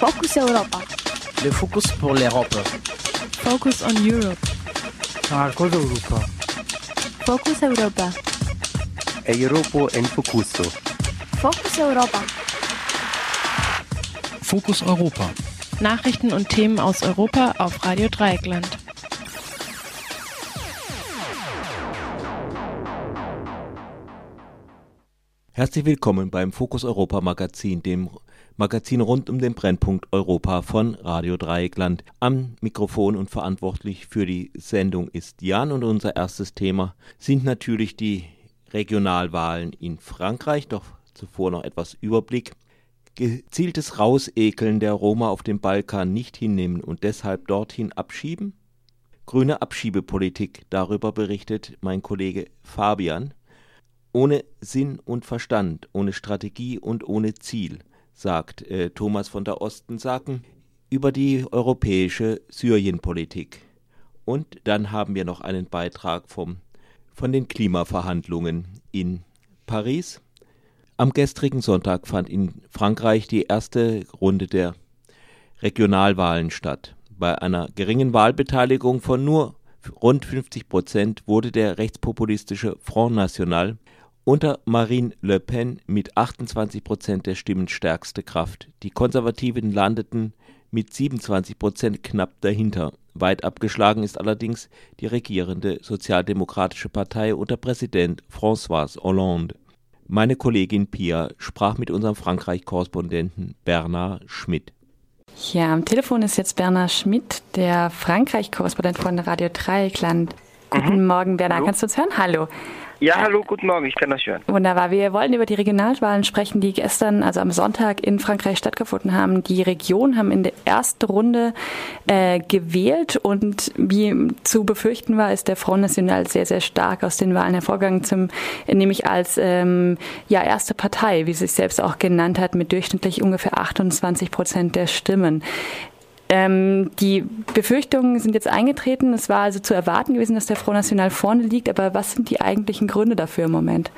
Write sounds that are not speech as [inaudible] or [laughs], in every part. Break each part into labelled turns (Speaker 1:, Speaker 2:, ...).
Speaker 1: Focus Europa.
Speaker 2: Le Focus pour l'Europe.
Speaker 3: Focus on Europe.
Speaker 4: Marcos Europa.
Speaker 1: Focus Europa.
Speaker 5: Europo en Focuso.
Speaker 1: Focus Europa.
Speaker 6: Fokus Europa.
Speaker 3: Nachrichten und Themen aus Europa auf Radio Dreieckland.
Speaker 7: Herzlich willkommen beim Fokus Europa Magazin, dem Magazin rund um den Brennpunkt Europa von Radio Dreieckland. Am Mikrofon und verantwortlich für die Sendung ist Jan und unser erstes Thema sind natürlich die Regionalwahlen in Frankreich, doch zuvor noch etwas Überblick. Gezieltes Rausekeln der Roma auf dem Balkan nicht hinnehmen und deshalb dorthin abschieben? Grüne Abschiebepolitik, darüber berichtet mein Kollege Fabian. Ohne Sinn und Verstand, ohne Strategie und ohne Ziel, sagt äh, Thomas von der Osten Saken über die europäische Syrienpolitik. Und dann haben wir noch einen Beitrag vom, von den Klimaverhandlungen in Paris. Am gestrigen Sonntag fand in Frankreich die erste Runde der Regionalwahlen statt. Bei einer geringen Wahlbeteiligung von nur rund 50 Prozent wurde der rechtspopulistische Front National unter Marine Le Pen mit 28 Prozent der Stimmen stärkste Kraft. Die Konservativen landeten mit 27 Prozent knapp dahinter. Weit abgeschlagen ist allerdings die regierende Sozialdemokratische Partei unter Präsident François Hollande. Meine Kollegin Pia sprach mit unserem Frankreich-Korrespondenten Bernard Schmidt.
Speaker 8: Ja, am Telefon ist jetzt Bernard Schmidt, der Frankreich-Korrespondent von Radio Dreieckland. Guten mhm. Morgen, Bernard. Hallo. Kannst du uns hören? Hallo.
Speaker 9: Ja, hallo, guten Morgen, ich kann das hören.
Speaker 8: Wunderbar. Wir wollen über die Regionalwahlen sprechen, die gestern, also am Sonntag in Frankreich stattgefunden haben. Die Regionen haben in der ersten Runde äh, gewählt und wie zu befürchten war, ist der Front National sehr, sehr stark aus den Wahlen hervorgegangen, zum, nämlich als ähm, ja, erste Partei, wie sie sich selbst auch genannt hat, mit durchschnittlich ungefähr 28 Prozent der Stimmen. Ähm, die Befürchtungen sind jetzt eingetreten. Es war also zu erwarten gewesen, dass der Front National vorne liegt. Aber was sind die eigentlichen Gründe dafür im Moment?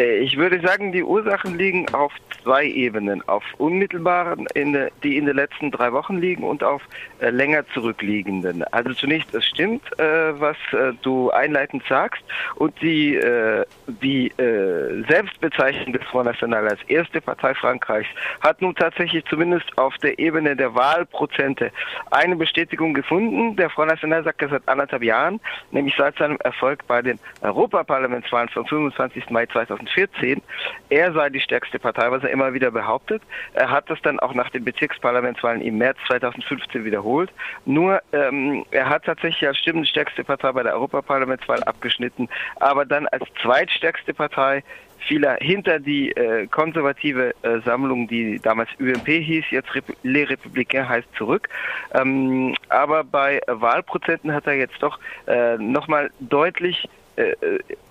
Speaker 9: Äh, ich würde sagen, die Ursachen liegen auf zwei Ebenen. Auf unmittelbaren, in de, die in den letzten drei Wochen liegen und auf äh, länger zurückliegenden. Also zunächst, es stimmt, äh, was äh, du einleitend sagst. Und die, äh, die äh, Selbstbezeichnung des Front National als erste Partei Frankreichs hat nun tatsächlich zumindest auf der Ebene der Wahlprozente eine Bestätigung gefunden. Der Front National sagt das seit anderthalb Jahren, nämlich seit seinem Erfolg bei den Europaparlamentswahlen vom 25. Mai 2014. Er sei die stärkste Partei, was er immer wieder behauptet. Er hat das dann auch nach den Bezirksparlamentswahlen im März 2015 wiederholt. Nur ähm, er hat tatsächlich als stimmenstärkste Partei bei der Europaparlamentswahl abgeschnitten, aber dann als zweitstärkste Partei fiel er hinter die äh, konservative äh, Sammlung, die damals UMP hieß, jetzt Rep Les Républicains heißt zurück. Ähm, aber bei Wahlprozenten hat er jetzt doch äh, nochmal deutlich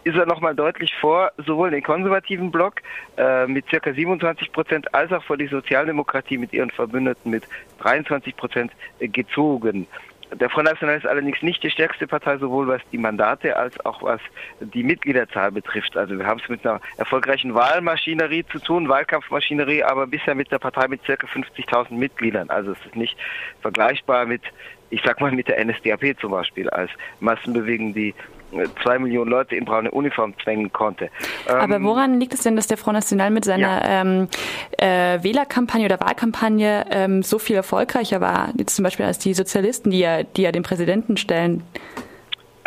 Speaker 9: ist er nochmal deutlich vor, sowohl den konservativen Block äh, mit circa 27 Prozent als auch vor die Sozialdemokratie mit ihren Verbündeten mit 23 Prozent äh, gezogen. Der Front National ist allerdings nicht die stärkste Partei, sowohl was die Mandate als auch was die Mitgliederzahl betrifft. Also wir haben es mit einer erfolgreichen Wahlmaschinerie zu tun, Wahlkampfmaschinerie, aber bisher mit der Partei mit circa 50.000 Mitgliedern. Also es ist nicht vergleichbar mit, ich sag mal, mit der NSDAP zum Beispiel als Massenbewegung, die zwei Millionen Leute in braune Uniform zwängen konnte.
Speaker 8: Aber ähm, woran liegt es denn, dass der Front National mit seiner ja. ähm, äh, Wählerkampagne oder Wahlkampagne ähm, so viel erfolgreicher war, jetzt zum Beispiel als die Sozialisten, die ja, die ja den Präsidenten stellen?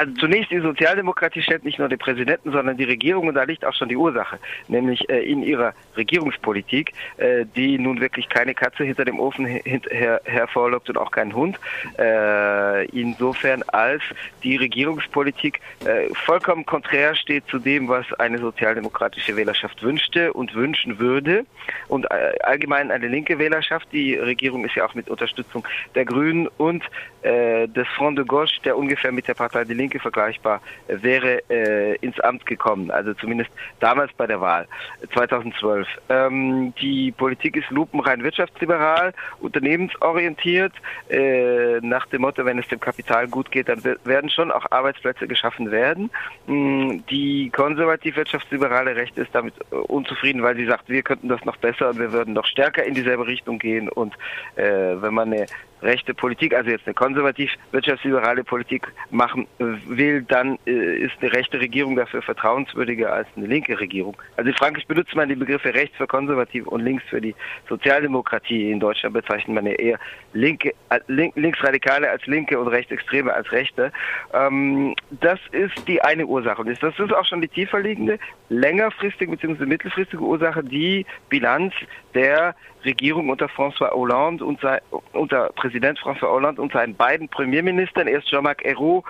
Speaker 9: Also zunächst die Sozialdemokratie stellt nicht nur den Präsidenten, sondern die Regierung und da liegt auch schon die Ursache, nämlich äh, in ihrer Regierungspolitik, äh, die nun wirklich keine Katze hinter dem Ofen her hervorlockt und auch keinen Hund. Äh, insofern als die Regierungspolitik äh, vollkommen konträr steht zu dem, was eine sozialdemokratische Wählerschaft wünschte und wünschen würde und äh, allgemein eine linke Wählerschaft. Die Regierung ist ja auch mit Unterstützung der Grünen und des Front de Gauche, der ungefähr mit der Partei Die Linke vergleichbar, äh, wäre äh, ins Amt gekommen. Also zumindest damals bei der Wahl 2012. Ähm, die Politik ist lupenrein wirtschaftsliberal, unternehmensorientiert. Äh, nach dem Motto, wenn es dem Kapital gut geht, dann werden schon auch Arbeitsplätze geschaffen werden. Ähm, die konservativ wirtschaftsliberale Rechte ist damit äh, unzufrieden, weil sie sagt, wir könnten das noch besser und wir würden noch stärker in dieselbe Richtung gehen. Und äh, wenn man eine rechte Politik, also jetzt eine konservativ wirtschaftsliberale Politik machen äh, will, dann äh, ist eine rechte Regierung dafür vertrauenswürdiger als eine linke Regierung. Also in Frankreich benutzt man die Begriffe rechts für konservativ und links für die Sozialdemokratie. In Deutschland bezeichnet man ja eher linke, äh, link, linksradikale als linke und rechtsextreme als rechte. Ähm, das ist die eine Ursache. Und das ist auch schon die tiefer liegende, längerfristige bzw. mittelfristige Ursache, die Bilanz der Regierung unter François Hollande und sein, unter Präsident François Hollande und seinen beiden Premierministern, erst Jean-Marc Ayrault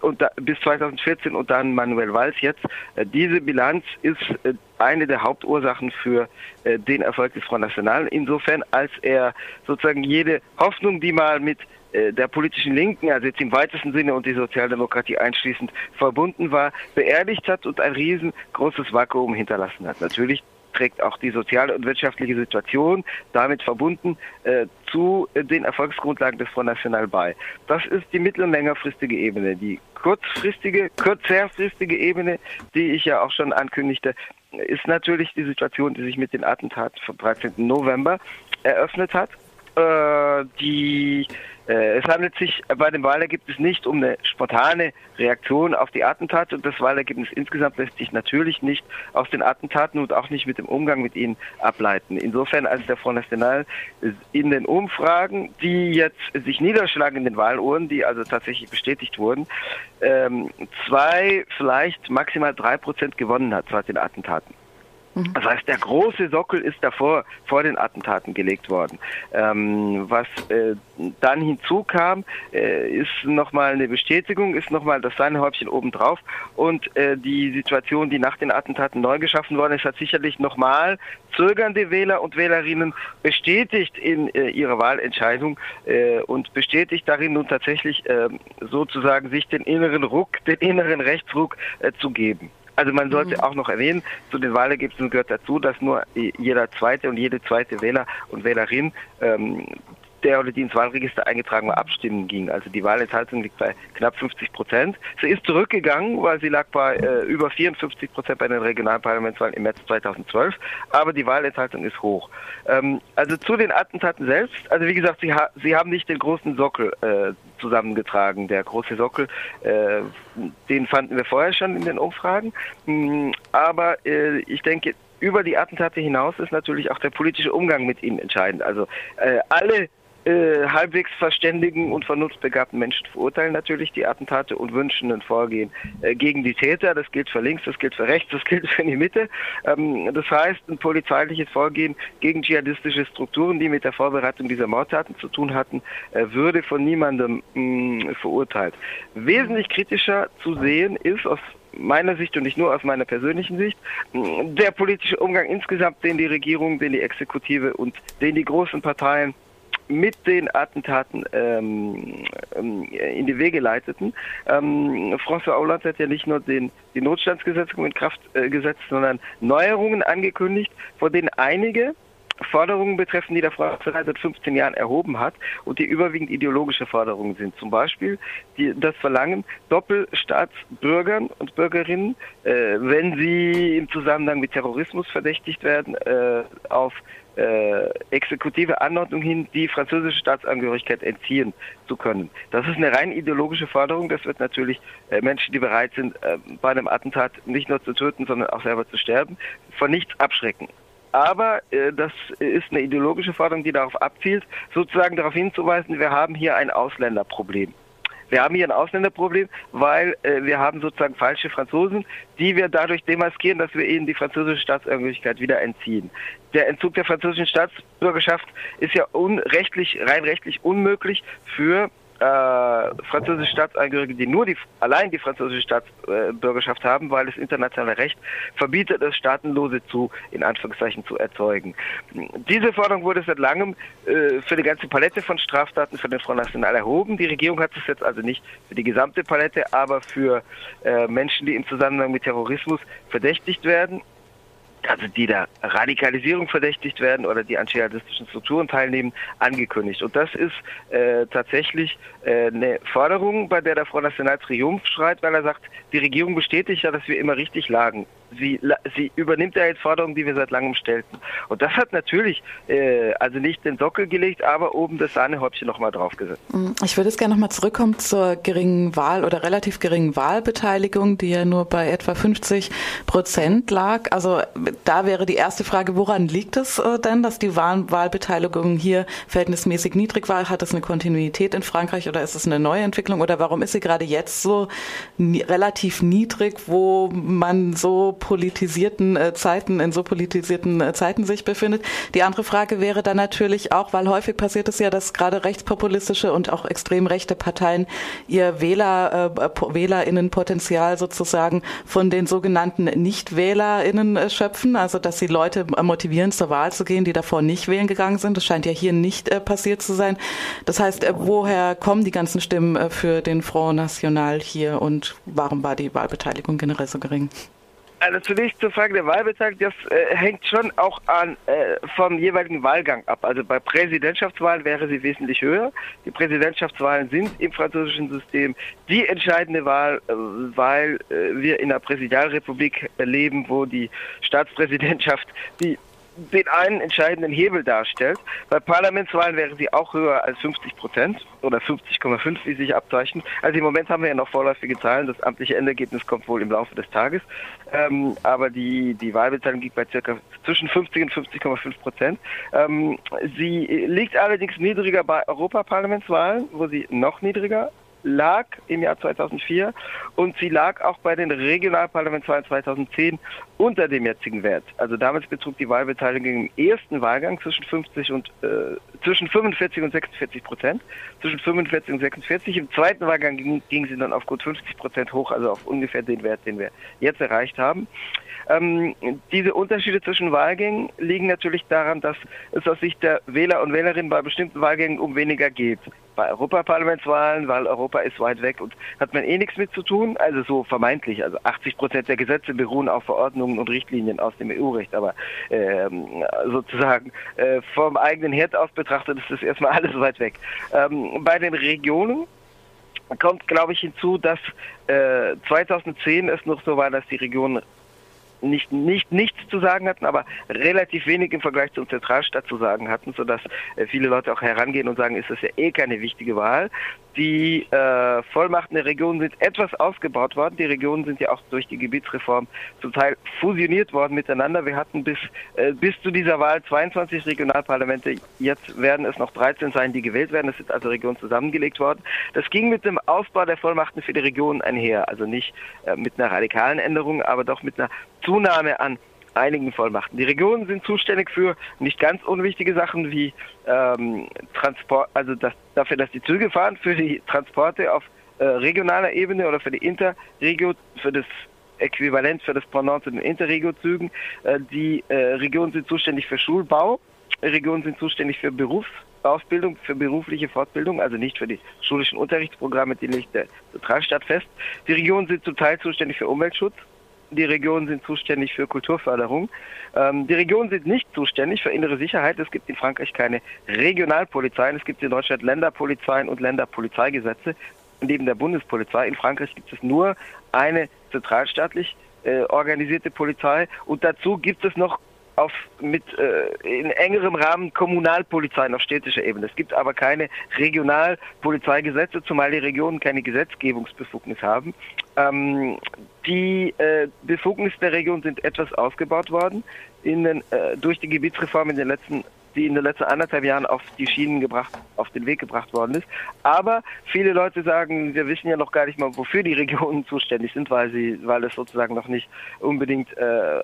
Speaker 9: und da, bis 2014 und dann Manuel Valls jetzt. Äh, diese Bilanz ist äh, eine der Hauptursachen für äh, den Erfolg des Front National. Insofern, als er sozusagen jede Hoffnung, die mal mit der politischen Linken, also jetzt im weitesten Sinne und die Sozialdemokratie einschließend, verbunden war, beerdigt hat und ein riesengroßes Vakuum hinterlassen hat. Natürlich trägt auch die soziale und wirtschaftliche Situation damit verbunden äh, zu den Erfolgsgrundlagen des Front National bei. Das ist die mittel- und längerfristige Ebene. Die kurzfristige, kürzerfristige Ebene, die ich ja auch schon ankündigte, ist natürlich die Situation, die sich mit den Attentaten vom 13. November eröffnet hat. Äh, die es handelt sich bei dem Wahlergebnis nicht um eine spontane Reaktion auf die Attentate und das Wahlergebnis insgesamt lässt sich natürlich nicht aus den Attentaten und auch nicht mit dem Umgang mit ihnen ableiten. Insofern als der Front National in den Umfragen, die jetzt sich niederschlagen in den Wahluhren, die also tatsächlich bestätigt wurden, ähm, zwei, vielleicht maximal drei Prozent gewonnen hat seit den Attentaten. Mhm. Das heißt, der große Sockel ist davor, vor den Attentaten gelegt worden. Ähm, was äh, dann hinzukam, äh, ist nochmal eine Bestätigung, ist nochmal das Sahnehäubchen obendrauf. Und äh, die Situation, die nach den Attentaten neu geschaffen worden ist, hat sicherlich nochmal zögernde Wähler und Wählerinnen bestätigt in äh, ihrer Wahlentscheidung äh, und bestätigt darin nun tatsächlich ähm, sozusagen sich den inneren Ruck, den inneren Rechtsruck äh, zu geben. Also man sollte mhm. auch noch erwähnen, zu den Wahlergebnissen gehört dazu, dass nur jeder zweite und jede zweite Wähler und Wählerin ähm, der oder die ins Wahlregister eingetragen war, abstimmen ging. Also die Wahlenthaltung liegt bei knapp 50 Prozent. Sie ist zurückgegangen, weil sie lag bei äh, über 54 Prozent bei den Regionalparlamentswahlen im März 2012. Aber die Wahlenthaltung ist hoch. Ähm, also zu den Attentaten selbst. Also wie gesagt, sie, ha sie haben nicht den großen Sockel äh, zusammengetragen. Der große Sockel, äh, den fanden wir vorher schon in den Umfragen. Mm, aber äh, ich denke, über die Attentate hinaus ist natürlich auch der politische Umgang mit ihnen entscheidend. Also äh, alle äh, halbwegs verständigen und vernunftbegabten Menschen verurteilen natürlich die Attentate und wünschen ein Vorgehen äh, gegen die Täter. Das gilt für links, das gilt für rechts, das gilt für die Mitte. Ähm, das heißt, ein polizeiliches Vorgehen gegen dschihadistische Strukturen, die mit der Vorbereitung dieser Mordtaten zu tun hatten, äh, würde von niemandem mh, verurteilt. Wesentlich kritischer zu sehen ist aus meiner Sicht und nicht nur aus meiner persönlichen Sicht, der politische Umgang insgesamt, den die Regierung, den die Exekutive und den die großen Parteien mit den Attentaten ähm, ähm, in die Wege leiteten. Ähm, François Hollande hat ja nicht nur den, die Notstandsgesetzgebung in Kraft äh, gesetzt, sondern Neuerungen angekündigt, vor denen einige Forderungen betreffen, die der Frau seit 15 Jahren erhoben hat und die überwiegend ideologische Forderungen sind. Zum Beispiel die, das Verlangen, Doppelstaatsbürgern und Bürgerinnen, äh, wenn sie im Zusammenhang mit Terrorismus verdächtigt werden, äh, auf äh, exekutive Anordnung hin, die französische Staatsangehörigkeit entziehen zu können. Das ist eine rein ideologische Forderung. Das wird natürlich äh, Menschen, die bereit sind, äh, bei einem Attentat nicht nur zu töten, sondern auch selber zu sterben, von nichts abschrecken. Aber äh, das ist eine ideologische Forderung, die darauf abzielt, sozusagen darauf hinzuweisen, wir haben hier ein Ausländerproblem. Wir haben hier ein Ausländerproblem, weil äh, wir haben sozusagen falsche Franzosen, die wir dadurch demaskieren, dass wir ihnen die französische Staatsangehörigkeit wieder entziehen. Der Entzug der französischen Staatsbürgerschaft ist ja unrechtlich, rein rechtlich unmöglich für äh, französische Staatsangehörige, die nur die, allein die französische Staatsbürgerschaft haben, weil das internationale Recht verbietet es, Staatenlose zu, in Anführungszeichen, zu erzeugen. Diese Forderung wurde seit langem äh, für die ganze Palette von Straftaten für den Front National erhoben. Die Regierung hat es jetzt also nicht für die gesamte Palette, aber für äh, Menschen, die im Zusammenhang mit Terrorismus verdächtigt werden also die der Radikalisierung verdächtigt werden oder die an dschihadistischen Strukturen teilnehmen, angekündigt. Und das ist äh, tatsächlich äh, eine Forderung, bei der der Front National Triumph schreit, weil er sagt, die Regierung bestätigt ja, dass wir immer richtig lagen. Sie, sie übernimmt ja jetzt Forderungen, die wir seit langem stellten. Und das hat natürlich äh, also nicht den Sockel gelegt, aber oben das Sahnehäubchen nochmal draufgesetzt.
Speaker 6: Mm, ich würde jetzt gerne nochmal zurückkommen zur geringen Wahl oder relativ geringen Wahlbeteiligung, die ja nur bei etwa 50 Prozent lag. Also da wäre die erste Frage, woran liegt es äh, denn, dass die Wahl Wahlbeteiligung hier verhältnismäßig niedrig war? Hat es eine Kontinuität in Frankreich oder ist es eine neue Entwicklung oder warum ist sie gerade jetzt so relativ niedrig, wo man so politisierten äh, Zeiten, in so politisierten äh, Zeiten sich befindet. Die andere Frage wäre dann natürlich auch, weil häufig passiert es ja, dass gerade rechtspopulistische und auch extrem rechte Parteien ihr Wähler, äh, Wählerinnenpotenzial sozusagen von den sogenannten Nichtwählerinnen äh, schöpfen, also dass sie Leute motivieren, zur Wahl zu gehen, die davor nicht wählen gegangen sind. Das scheint ja hier nicht äh, passiert zu sein. Das heißt, äh, woher kommen die ganzen Stimmen äh, für den Front National hier und warum war die Wahlbeteiligung generell so gering?
Speaker 9: Also zunächst zur Frage der Wahlbeteiligung, das äh, hängt schon auch an äh, vom jeweiligen Wahlgang ab. Also bei Präsidentschaftswahlen wäre sie wesentlich höher. Die Präsidentschaftswahlen sind im französischen System die entscheidende Wahl, äh, weil äh, wir in einer Präsidialrepublik leben, wo die Staatspräsidentschaft die den einen entscheidenden Hebel darstellt. Bei Parlamentswahlen wäre sie auch höher als 50 Prozent oder 50,5, wie sich abzeichnet. Also im Moment haben wir ja noch vorläufige Zahlen. Das amtliche Endergebnis kommt wohl im Laufe des Tages. Ähm, aber die, die Wahlbeteiligung liegt bei circa zwischen 50 und 50,5 Prozent. Ähm, sie liegt allerdings niedriger bei Europaparlamentswahlen, wo sie noch niedriger lag im Jahr 2004 und sie lag auch bei den Regionalparlamentswahlen 2010 unter dem jetzigen Wert. Also damals betrug die Wahlbeteiligung im ersten Wahlgang zwischen 50 und äh, zwischen 45 und 46 Prozent, zwischen 45 und 46. Im zweiten Wahlgang ging, ging sie dann auf gut 50 Prozent hoch, also auf ungefähr den Wert, den wir jetzt erreicht haben. Ähm, diese Unterschiede zwischen Wahlgängen liegen natürlich daran, dass es aus Sicht der Wähler und Wählerinnen bei bestimmten Wahlgängen um weniger geht. Bei Europaparlamentswahlen, weil Europa ist weit weg und hat man eh nichts mit zu tun, also so vermeintlich. Also 80 Prozent der Gesetze beruhen auf Verordnungen und Richtlinien aus dem EU-Recht, aber ähm, sozusagen äh, vom eigenen Herd aus betrachtet ist das erstmal [laughs] alles weit weg. Ähm, bei den Regionen kommt, glaube ich, hinzu, dass äh, 2010 es noch so war, dass die Regionen nicht, nicht nichts zu sagen hatten, aber relativ wenig im Vergleich zur Zentralstadt zu sagen hatten, sodass äh, viele Leute auch herangehen und sagen, ist das ja eh keine wichtige Wahl. Die äh, Vollmachten der Regionen sind etwas ausgebaut worden. Die Regionen sind ja auch durch die Gebietsreform zum Teil fusioniert worden miteinander. Wir hatten bis, äh, bis zu dieser Wahl 22 Regionalparlamente. Jetzt werden es noch 13 sein, die gewählt werden. Es sind also Regionen zusammengelegt worden. Das ging mit dem Ausbau der Vollmachten für die Regionen einher. Also nicht äh, mit einer radikalen Änderung, aber doch mit einer Zunahme an einigen Vollmachten. Die Regionen sind zuständig für nicht ganz unwichtige Sachen wie ähm, Transport, also das, dafür, dass die Züge fahren, für die Transporte auf äh, regionaler Ebene oder für die Interregio, für das Äquivalent für das Pendant zu den Interregio-Zügen. Äh, die äh, Regionen sind zuständig für Schulbau, Regionen sind zuständig für Berufsausbildung, für berufliche Fortbildung, also nicht für die schulischen Unterrichtsprogramme, die legt der Zentralstaat fest. Die Regionen sind zum Teil zuständig für Umweltschutz, die Regionen sind zuständig für Kulturförderung. Ähm, die Regionen sind nicht zuständig für innere Sicherheit. Es gibt in Frankreich keine Regionalpolizeien. Es gibt in Deutschland Länderpolizeien und Länderpolizeigesetze. Neben der Bundespolizei in Frankreich gibt es nur eine zentralstaatlich äh, organisierte Polizei und dazu gibt es noch auf mit äh, in engerem Rahmen Kommunalpolizeien auf städtischer Ebene. Es gibt aber keine Regionalpolizeigesetze, zumal die Regionen keine Gesetzgebungsbefugnis haben. Ähm, die äh, Befugnisse der Region sind etwas ausgebaut worden in den, äh, durch die Gebietsreform in den letzten die in den letzten anderthalb Jahren auf die Schienen gebracht, auf den Weg gebracht worden ist. Aber viele Leute sagen, wir wissen ja noch gar nicht mal, wofür die Regionen [laughs] zuständig sind, weil sie, weil es sozusagen noch nicht unbedingt äh,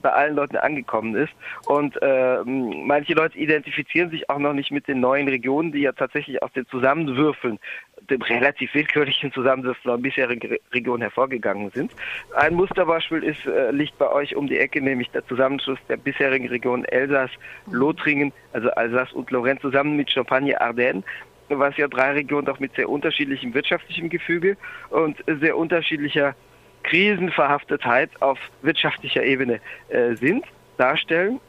Speaker 9: bei allen Leuten angekommen ist. Und äh, manche Leute identifizieren sich auch noch nicht mit den neuen Regionen, die ja tatsächlich aus den Zusammenwürfeln dem relativ willkürlichen Zusammensetzung der bisherigen Region hervorgegangen sind. Ein Musterbeispiel ist, äh, liegt bei euch um die Ecke, nämlich der Zusammenschluss der bisherigen Region Elsass-Lothringen, also Alsace und Lorraine zusammen mit Champagne-Ardennes was ja drei Regionen doch mit sehr unterschiedlichem wirtschaftlichem Gefüge und sehr unterschiedlicher Krisenverhaftetheit auf wirtschaftlicher Ebene äh, sind, darstellen.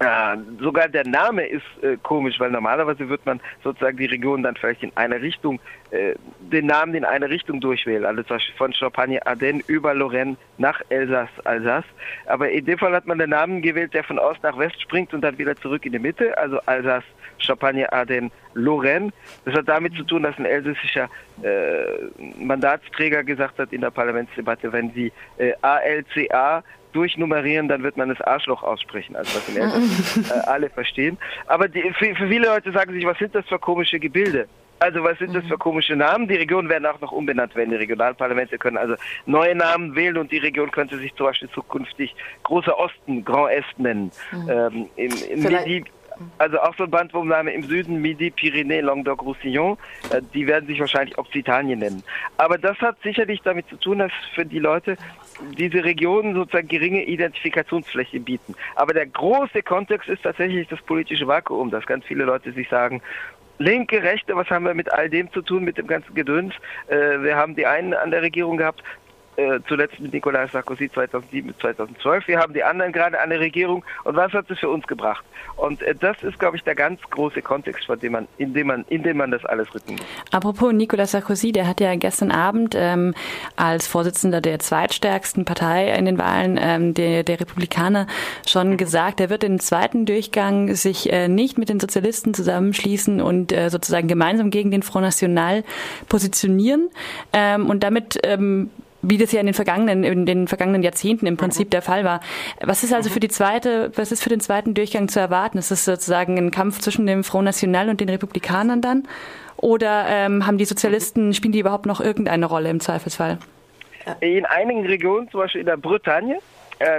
Speaker 9: Äh, sogar der Name ist äh, komisch, weil normalerweise wird man sozusagen die Region dann vielleicht in eine Richtung, äh, den Namen in eine Richtung durchwählen, also zum Beispiel von Champagne Ardennes über Lorraine nach Elsass, Alsace. Aber in dem Fall hat man den Namen gewählt, der von Ost nach West springt und dann wieder zurück in die Mitte, also Alsace, Champagne Ardennes, Lorraine. Das hat damit zu tun, dass ein elsässischer äh, Mandatsträger gesagt hat in der Parlamentsdebatte, wenn sie äh, ALCA durchnummerieren, dann wird man das Arschloch aussprechen, also was in Eltern [laughs] äh, alle verstehen. Aber die, für, für viele Leute sagen sich, was sind das für komische Gebilde? Also was sind das für komische Namen? Die Regionen werden auch noch umbenannt werden. Die Regionalparlamente können also neue Namen wählen und die Region könnte sich zum Beispiel zukünftig Großer Osten, Grand Est nennen. Mhm. Ähm, im, im also auch so ein Bandwurmname im Süden, Midi, Pyrénées, Languedoc-Roussillon, äh, die werden sich wahrscheinlich Occitanien nennen. Aber das hat sicherlich damit zu tun, dass für die Leute diese Regionen sozusagen geringe Identifikationsfläche bieten. Aber der große Kontext ist tatsächlich das politische Vakuum, dass ganz viele Leute sich sagen, Linke, Rechte, was haben wir mit all dem zu tun, mit dem ganzen Gedöns? Äh, wir haben die einen an der Regierung gehabt, äh, zuletzt mit Nicolas Sarkozy 2007 2012. Wir haben die anderen gerade an der Regierung. Und was hat es für uns gebracht? Und äh, das ist, glaube ich, der ganz große Kontext, von dem man, in dem man, in dem man das alles rücken muss.
Speaker 8: Apropos Nicolas Sarkozy, der hat ja gestern Abend ähm, als Vorsitzender der zweitstärksten Partei in den Wahlen ähm, der, der Republikaner schon gesagt, er wird im zweiten Durchgang sich äh, nicht mit den Sozialisten zusammenschließen und äh, sozusagen gemeinsam gegen den Front National positionieren. Ähm, und damit ähm, wie das ja in den vergangenen, in den vergangenen Jahrzehnten im Prinzip mhm. der Fall war. Was ist also für die zweite, was ist für den zweiten Durchgang zu erwarten? Ist das sozusagen ein Kampf zwischen dem Front National und den Republikanern dann? Oder ähm, haben die Sozialisten, spielen die überhaupt noch irgendeine Rolle im Zweifelsfall?
Speaker 9: In einigen Regionen, zum Beispiel in der Bretagne,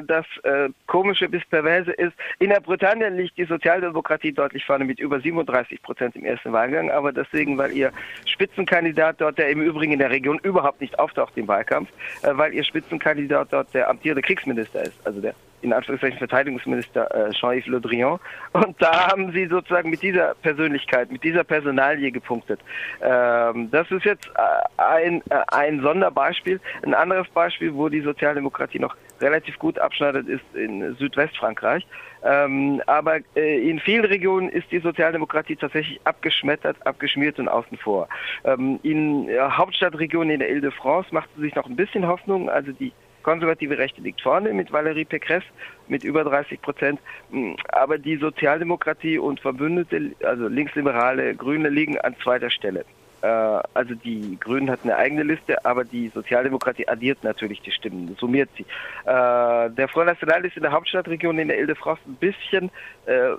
Speaker 9: das äh, Komische bis Perverse ist, in der Bretagne liegt die Sozialdemokratie deutlich vorne mit über 37 Prozent im ersten Wahlgang, aber deswegen, weil ihr Spitzenkandidat dort, der im Übrigen in der Region überhaupt nicht auftaucht im Wahlkampf, äh, weil ihr Spitzenkandidat dort der amtierende Kriegsminister ist, also der in Anführungszeichen Verteidigungsminister äh, Jean-Yves Le Drian. Und da haben sie sozusagen mit dieser Persönlichkeit, mit dieser Personalie gepunktet. Ähm, das ist jetzt äh, ein, äh, ein Sonderbeispiel. Ein anderes Beispiel, wo die Sozialdemokratie noch relativ gut abschneidet, ist in Südwestfrankreich. Ähm, aber äh, in vielen Regionen ist die Sozialdemokratie tatsächlich abgeschmettert, abgeschmiert und außen vor. Ähm, in äh, Hauptstadtregionen in der Ile-de-France macht sie sich noch ein bisschen Hoffnung. Also die konservative Rechte liegt vorne mit Valérie Pécresse mit über 30 Prozent. Mm, aber die Sozialdemokratie und Verbündete, also Linksliberale, Grüne, liegen an zweiter Stelle. Äh, also die Grünen hatten eine eigene Liste, aber die Sozialdemokratie addiert natürlich die Stimmen, summiert sie. Äh, der Front National ist in der Hauptstadtregion in der Ile-de-France ein bisschen äh,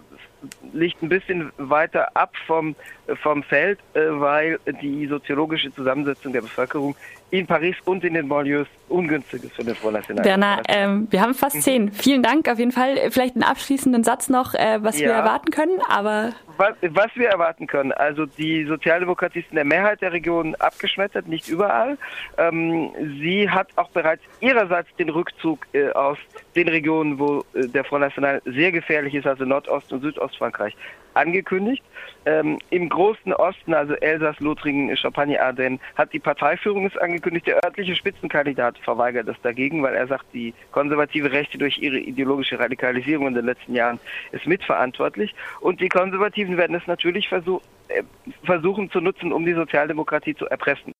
Speaker 9: liegt ein bisschen weiter ab vom, vom Feld, äh, weil die soziologische Zusammensetzung der Bevölkerung in Paris und in den Banlieues ungünstig ist für den Front National.
Speaker 8: Werner, ähm, wir haben fast zehn. Vielen Dank auf jeden Fall. Vielleicht einen abschließenden Satz noch, äh, was ja. wir erwarten können, aber...
Speaker 9: Was, was, wir erwarten können, also die Sozialdemokratie ist in der Mehrheit der Regionen abgeschmettert, nicht überall. Ähm, sie hat auch bereits ihrerseits den Rückzug äh, aus den Regionen, wo äh, der Front National sehr gefährlich ist, also Nordost- und Südostfrankreich, angekündigt. Ähm, Im großen Osten, also Elsass, Lothringen, Champagne, Ardennes, hat die Parteiführung es angekündigt. Der örtliche Spitzenkandidat verweigert das dagegen, weil er sagt, die konservative Rechte durch ihre ideologische Radikalisierung in den letzten Jahren ist mitverantwortlich. Und die Konservativen werden es natürlich versuch, äh, versuchen zu nutzen, um die Sozialdemokratie zu erpressen.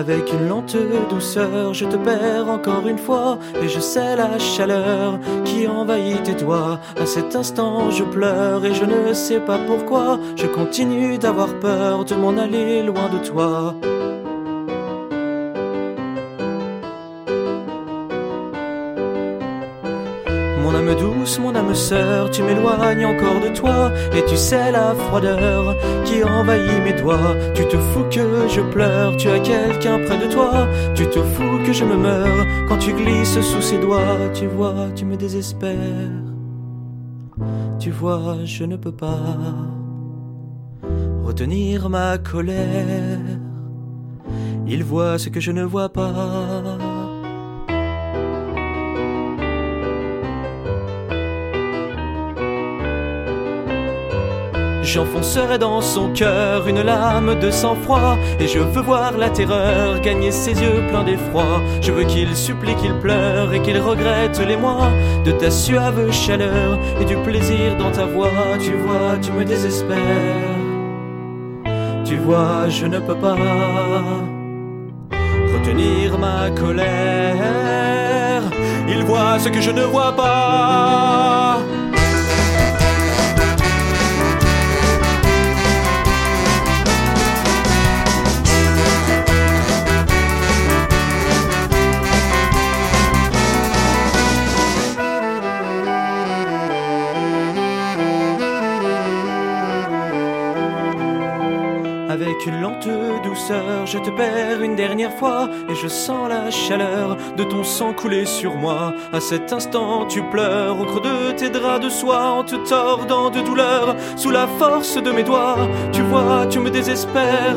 Speaker 10: Avec une lente douceur, je te perds encore une fois, et je sais la chaleur qui envahit tes doigts. À cet instant, je pleure et je ne sais pas pourquoi. Je continue d'avoir peur de m'en aller loin de toi. Mon âme sœur, tu m'éloignes encore de toi Et tu sais la froideur qui envahit mes doigts. Tu te fous que je pleure, tu as quelqu'un près de toi. Tu te fous que je me meurs quand tu glisses sous ses doigts. Tu vois, tu me désespères. Tu vois, je ne peux pas retenir ma colère. Il voit ce que je ne vois pas J'enfoncerai dans son cœur une lame de sang-froid Et je veux voir la terreur gagner ses yeux pleins d'effroi. Je veux qu'il supplie, qu'il pleure et qu'il regrette les mois De ta suave chaleur et du plaisir dans ta voix. Tu vois, tu me désespères. Tu vois, je ne peux pas retenir ma colère. Il voit ce que je ne vois pas Avec une lente douceur, je te perds une dernière fois et je sens la chaleur de ton sang couler sur moi. À cet instant, tu pleures au creux de tes draps de soie en te tordant de douleur sous la force de mes doigts. Tu vois, tu me désespères.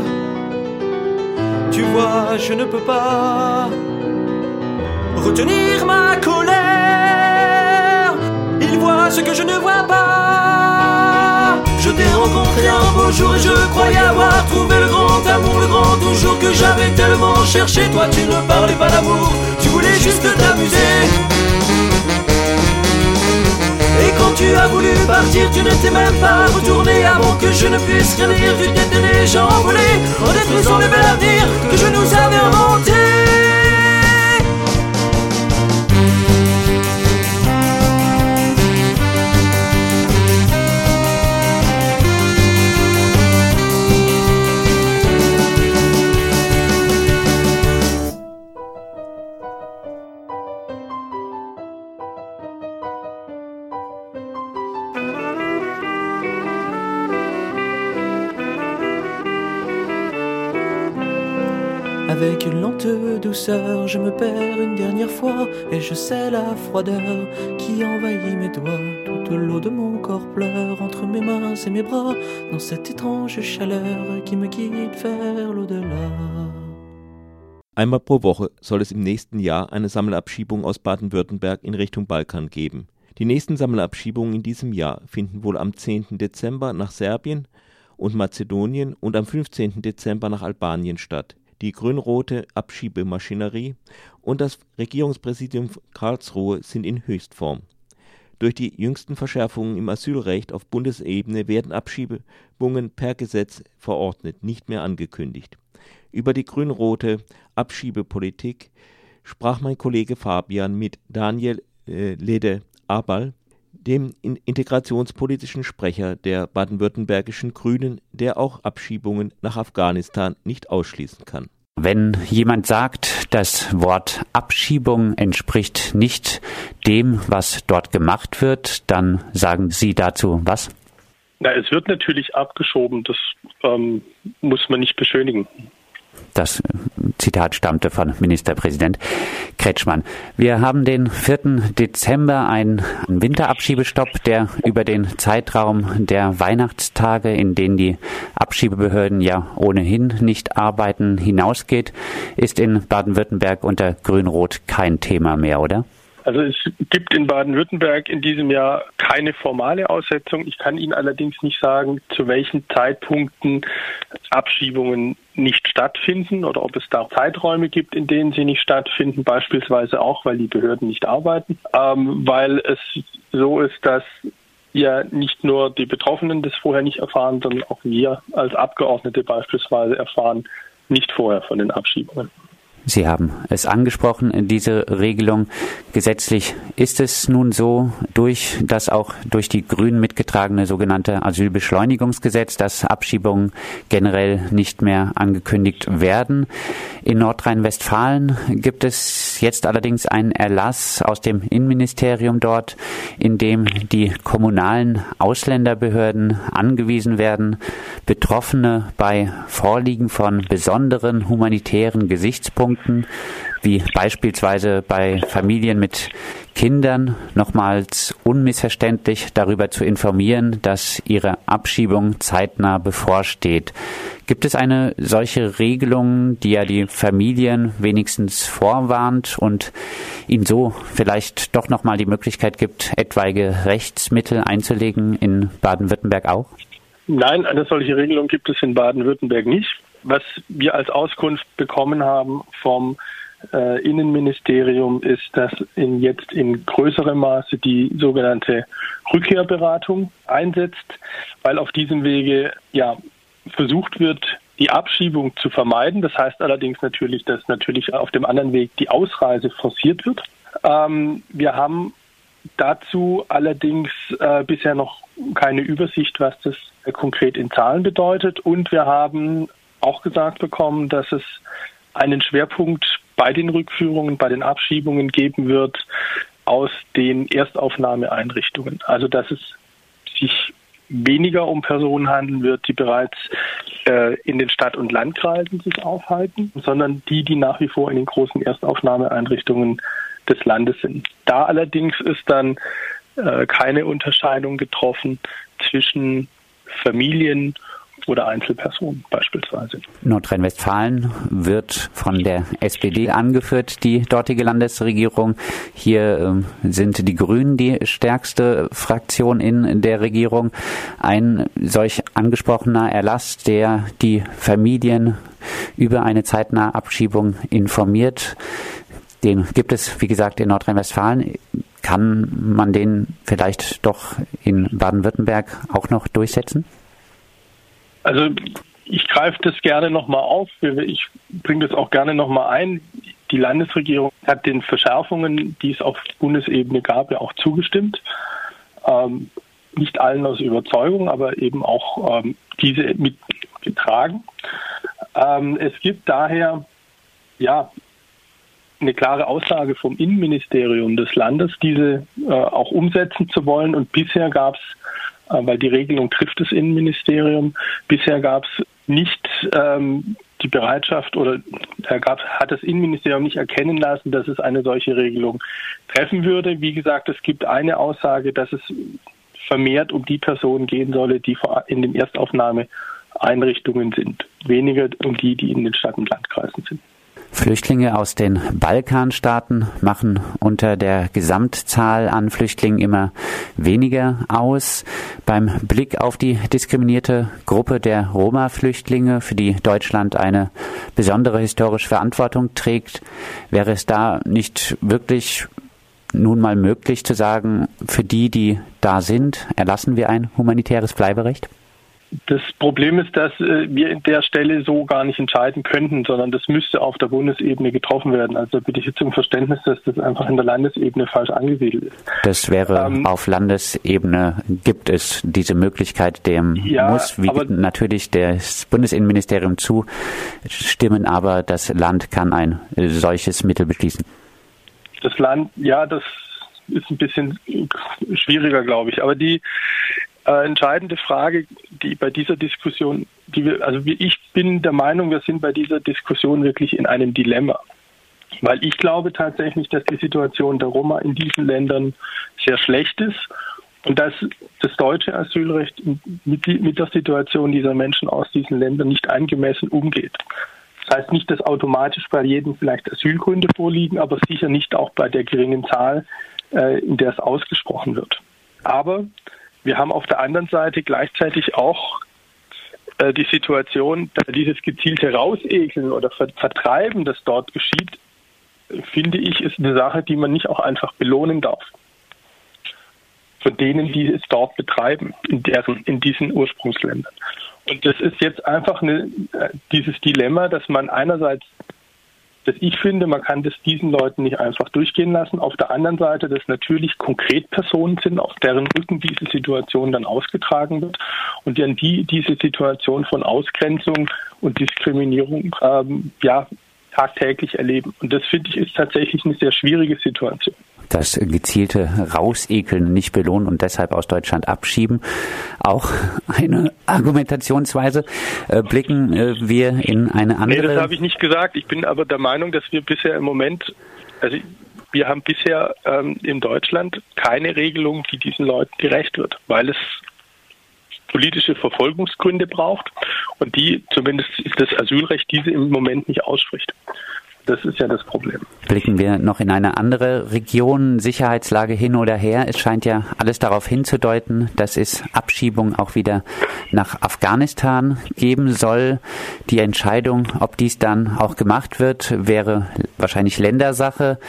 Speaker 10: Tu vois, je ne peux pas retenir ma colère. Il voit ce que je ne vois pas. Je t'ai rencontré un beau jour et je croyais avoir trouvé le grand amour, le grand toujours que j'avais tellement cherché. Toi, tu ne parlais pas d'amour, tu voulais juste t'amuser. Et quand tu as voulu partir, tu n'étais même pas retourné avant que je ne puisse rien dire. Tu t'étais déjà envolé en détruisant le bel avenir que je nous avais inventé. Lente douceur, je me perds une dernière fois et je sais la froideur qui envahit mes doigts. Toute l'eau de mon corps pleure entre mes mains et mes bras dans cette étrange chaleur qui me guide vers l'au-delà.
Speaker 7: Einmal pro Woche soll es im nächsten Jahr eine Sammelabschiebung aus Baden-Württemberg in Richtung Balkan geben. Die nächsten Sammelabschiebungen in diesem Jahr finden wohl am 10. Dezember nach Serbien und Mazedonien und am 15. Dezember nach Albanien statt. Die grün-rote Abschiebemaschinerie und das Regierungspräsidium Karlsruhe sind in Höchstform. Durch die jüngsten Verschärfungen im Asylrecht auf Bundesebene werden Abschiebungen per Gesetz verordnet, nicht mehr angekündigt. Über die grün-rote Abschiebepolitik sprach mein Kollege Fabian mit Daniel äh, Lede Abal, dem integrationspolitischen Sprecher der baden-württembergischen Grünen, der auch Abschiebungen nach Afghanistan nicht ausschließen kann.
Speaker 11: Wenn jemand sagt, das Wort Abschiebung entspricht nicht dem, was dort gemacht wird, dann sagen Sie dazu was?
Speaker 12: Na, es wird natürlich abgeschoben, das ähm, muss man nicht beschönigen.
Speaker 11: Das Zitat stammte von Ministerpräsident Kretschmann. Wir haben den 4. Dezember einen Winterabschiebestopp, der über den Zeitraum der Weihnachtstage, in denen die Abschiebebehörden ja ohnehin nicht arbeiten, hinausgeht, ist in Baden-Württemberg unter Grün-Rot kein Thema mehr, oder?
Speaker 12: Also es gibt in Baden-Württemberg in diesem Jahr keine formale Aussetzung. Ich kann Ihnen allerdings nicht sagen, zu welchen Zeitpunkten Abschiebungen nicht stattfinden oder ob es da Zeiträume gibt, in denen sie nicht stattfinden, beispielsweise auch, weil die Behörden nicht arbeiten, ähm, weil es so ist, dass ja nicht nur die Betroffenen das vorher nicht erfahren, sondern auch wir als Abgeordnete beispielsweise erfahren nicht vorher von den Abschiebungen.
Speaker 11: Sie haben es angesprochen, diese Regelung. Gesetzlich ist es nun so, durch das auch durch die Grünen mitgetragene sogenannte Asylbeschleunigungsgesetz, dass Abschiebungen generell nicht mehr angekündigt werden. In Nordrhein-Westfalen gibt es jetzt allerdings einen Erlass aus dem Innenministerium dort, in dem die kommunalen Ausländerbehörden angewiesen werden, Betroffene bei Vorliegen von besonderen humanitären Gesichtspunkten Punkten, wie beispielsweise bei Familien mit Kindern nochmals unmissverständlich darüber zu informieren, dass ihre Abschiebung zeitnah bevorsteht. Gibt es eine solche Regelung, die ja die Familien wenigstens vorwarnt und ihnen so vielleicht doch nochmal die Möglichkeit gibt, etwaige Rechtsmittel einzulegen in Baden-Württemberg auch?
Speaker 12: Nein, eine solche Regelung gibt es in Baden-Württemberg nicht was wir als Auskunft bekommen haben vom äh, Innenministerium ist, dass in jetzt in größerem Maße die sogenannte Rückkehrberatung einsetzt, weil auf diesem Wege ja versucht wird, die Abschiebung zu vermeiden. Das heißt allerdings natürlich, dass natürlich auf dem anderen Weg die Ausreise forciert wird. Ähm, wir haben dazu allerdings äh, bisher noch keine Übersicht, was das konkret in Zahlen bedeutet. Und wir haben auch gesagt bekommen, dass es einen Schwerpunkt bei den Rückführungen, bei den Abschiebungen geben wird aus den Erstaufnahmeeinrichtungen. Also dass es sich weniger um Personen handeln wird, die bereits äh, in den Stadt- und Landkreisen sich aufhalten, sondern die, die nach wie vor in den großen Erstaufnahmeeinrichtungen des Landes sind. Da allerdings ist dann äh, keine Unterscheidung getroffen zwischen Familien oder Einzelpersonen beispielsweise.
Speaker 11: Nordrhein-Westfalen wird von der SPD angeführt, die dortige Landesregierung. Hier äh, sind die Grünen die stärkste Fraktion in der Regierung. Ein solch angesprochener Erlass, der die Familien über eine zeitnahe Abschiebung informiert. Den gibt es, wie gesagt, in Nordrhein-Westfalen. Kann man den vielleicht doch in Baden-Württemberg auch noch durchsetzen?
Speaker 12: Also ich greife das gerne nochmal auf. Ich bringe das auch gerne nochmal ein. Die Landesregierung hat den Verschärfungen, die es auf Bundesebene gab, ja auch zugestimmt. Ähm, nicht allen aus Überzeugung, aber eben auch ähm, diese mitgetragen. Ähm, es gibt daher ja eine klare Aussage vom Innenministerium des Landes, diese äh, auch umsetzen zu wollen. Und bisher gab es weil die Regelung trifft das Innenministerium. Bisher gab es nicht ähm, die Bereitschaft oder da gab, hat das Innenministerium nicht erkennen lassen, dass es eine solche Regelung treffen würde. Wie gesagt, es gibt eine Aussage, dass es vermehrt um die Personen gehen solle, die in den Erstaufnahmeeinrichtungen sind, weniger um die, die in den Stadt- und Landkreisen sind.
Speaker 11: Flüchtlinge aus den Balkanstaaten machen unter der Gesamtzahl an Flüchtlingen immer weniger aus. Beim Blick auf die diskriminierte Gruppe der Roma-Flüchtlinge, für die Deutschland eine besondere historische Verantwortung trägt, wäre es da nicht wirklich nun mal möglich zu sagen, für die, die da sind, erlassen wir ein humanitäres Bleiberecht?
Speaker 12: Das Problem ist, dass äh, wir in der Stelle so gar nicht entscheiden könnten, sondern das müsste auf der Bundesebene getroffen werden. Also bitte ich jetzt um Verständnis, dass das einfach in der Landesebene falsch angesiedelt ist.
Speaker 11: Das wäre ähm, auf Landesebene gibt es diese Möglichkeit, dem ja, muss wie natürlich das Bundesinnenministerium zustimmen, aber das Land kann ein solches Mittel beschließen.
Speaker 12: Das Land, ja, das ist ein bisschen schwieriger, glaube ich. Aber die äh, entscheidende Frage, die bei dieser Diskussion, die wir, also ich bin der Meinung, wir sind bei dieser Diskussion wirklich in einem Dilemma. Weil ich glaube tatsächlich, dass die Situation der Roma in diesen Ländern sehr schlecht ist und dass das deutsche Asylrecht mit, mit der Situation dieser Menschen aus diesen Ländern nicht angemessen umgeht. Das heißt nicht, dass automatisch bei jedem vielleicht Asylgründe vorliegen, aber sicher nicht auch bei der geringen Zahl, äh, in der es ausgesprochen wird. Aber wir haben auf der anderen Seite gleichzeitig auch äh, die Situation, dass dieses gezielte Rausekeln oder Vertreiben, das dort geschieht, finde ich, ist eine Sache, die man nicht auch einfach belohnen darf. Von denen, die es dort betreiben, in, deren, in diesen Ursprungsländern. Und das ist jetzt einfach eine, äh, dieses Dilemma, dass man einerseits, dass ich finde, man kann das diesen Leuten nicht einfach durchgehen lassen. Auf der anderen Seite, dass natürlich konkret Personen sind, auf deren Rücken diese Situation dann ausgetragen wird und an die diese Situation von Ausgrenzung und Diskriminierung ähm, ja tagtäglich erleben. Und das finde ich ist tatsächlich eine sehr schwierige Situation
Speaker 11: das gezielte Rausekeln nicht belohnen und deshalb aus Deutschland abschieben. Auch eine Argumentationsweise. Äh, blicken äh, wir in eine andere.
Speaker 12: Nee, das habe ich nicht gesagt. Ich bin aber der Meinung, dass wir bisher im Moment, also wir haben bisher ähm, in Deutschland keine Regelung, die diesen Leuten gerecht wird, weil es politische Verfolgungsgründe braucht und die, zumindest ist das Asylrecht, diese im Moment nicht ausspricht. Das ist ja das Problem.
Speaker 11: Blicken wir noch in eine andere Region, Sicherheitslage hin oder her. Es scheint ja alles darauf hinzudeuten, dass es Abschiebung auch wieder nach Afghanistan geben soll. Die Entscheidung, ob dies dann auch gemacht wird, wäre wahrscheinlich Ländersache.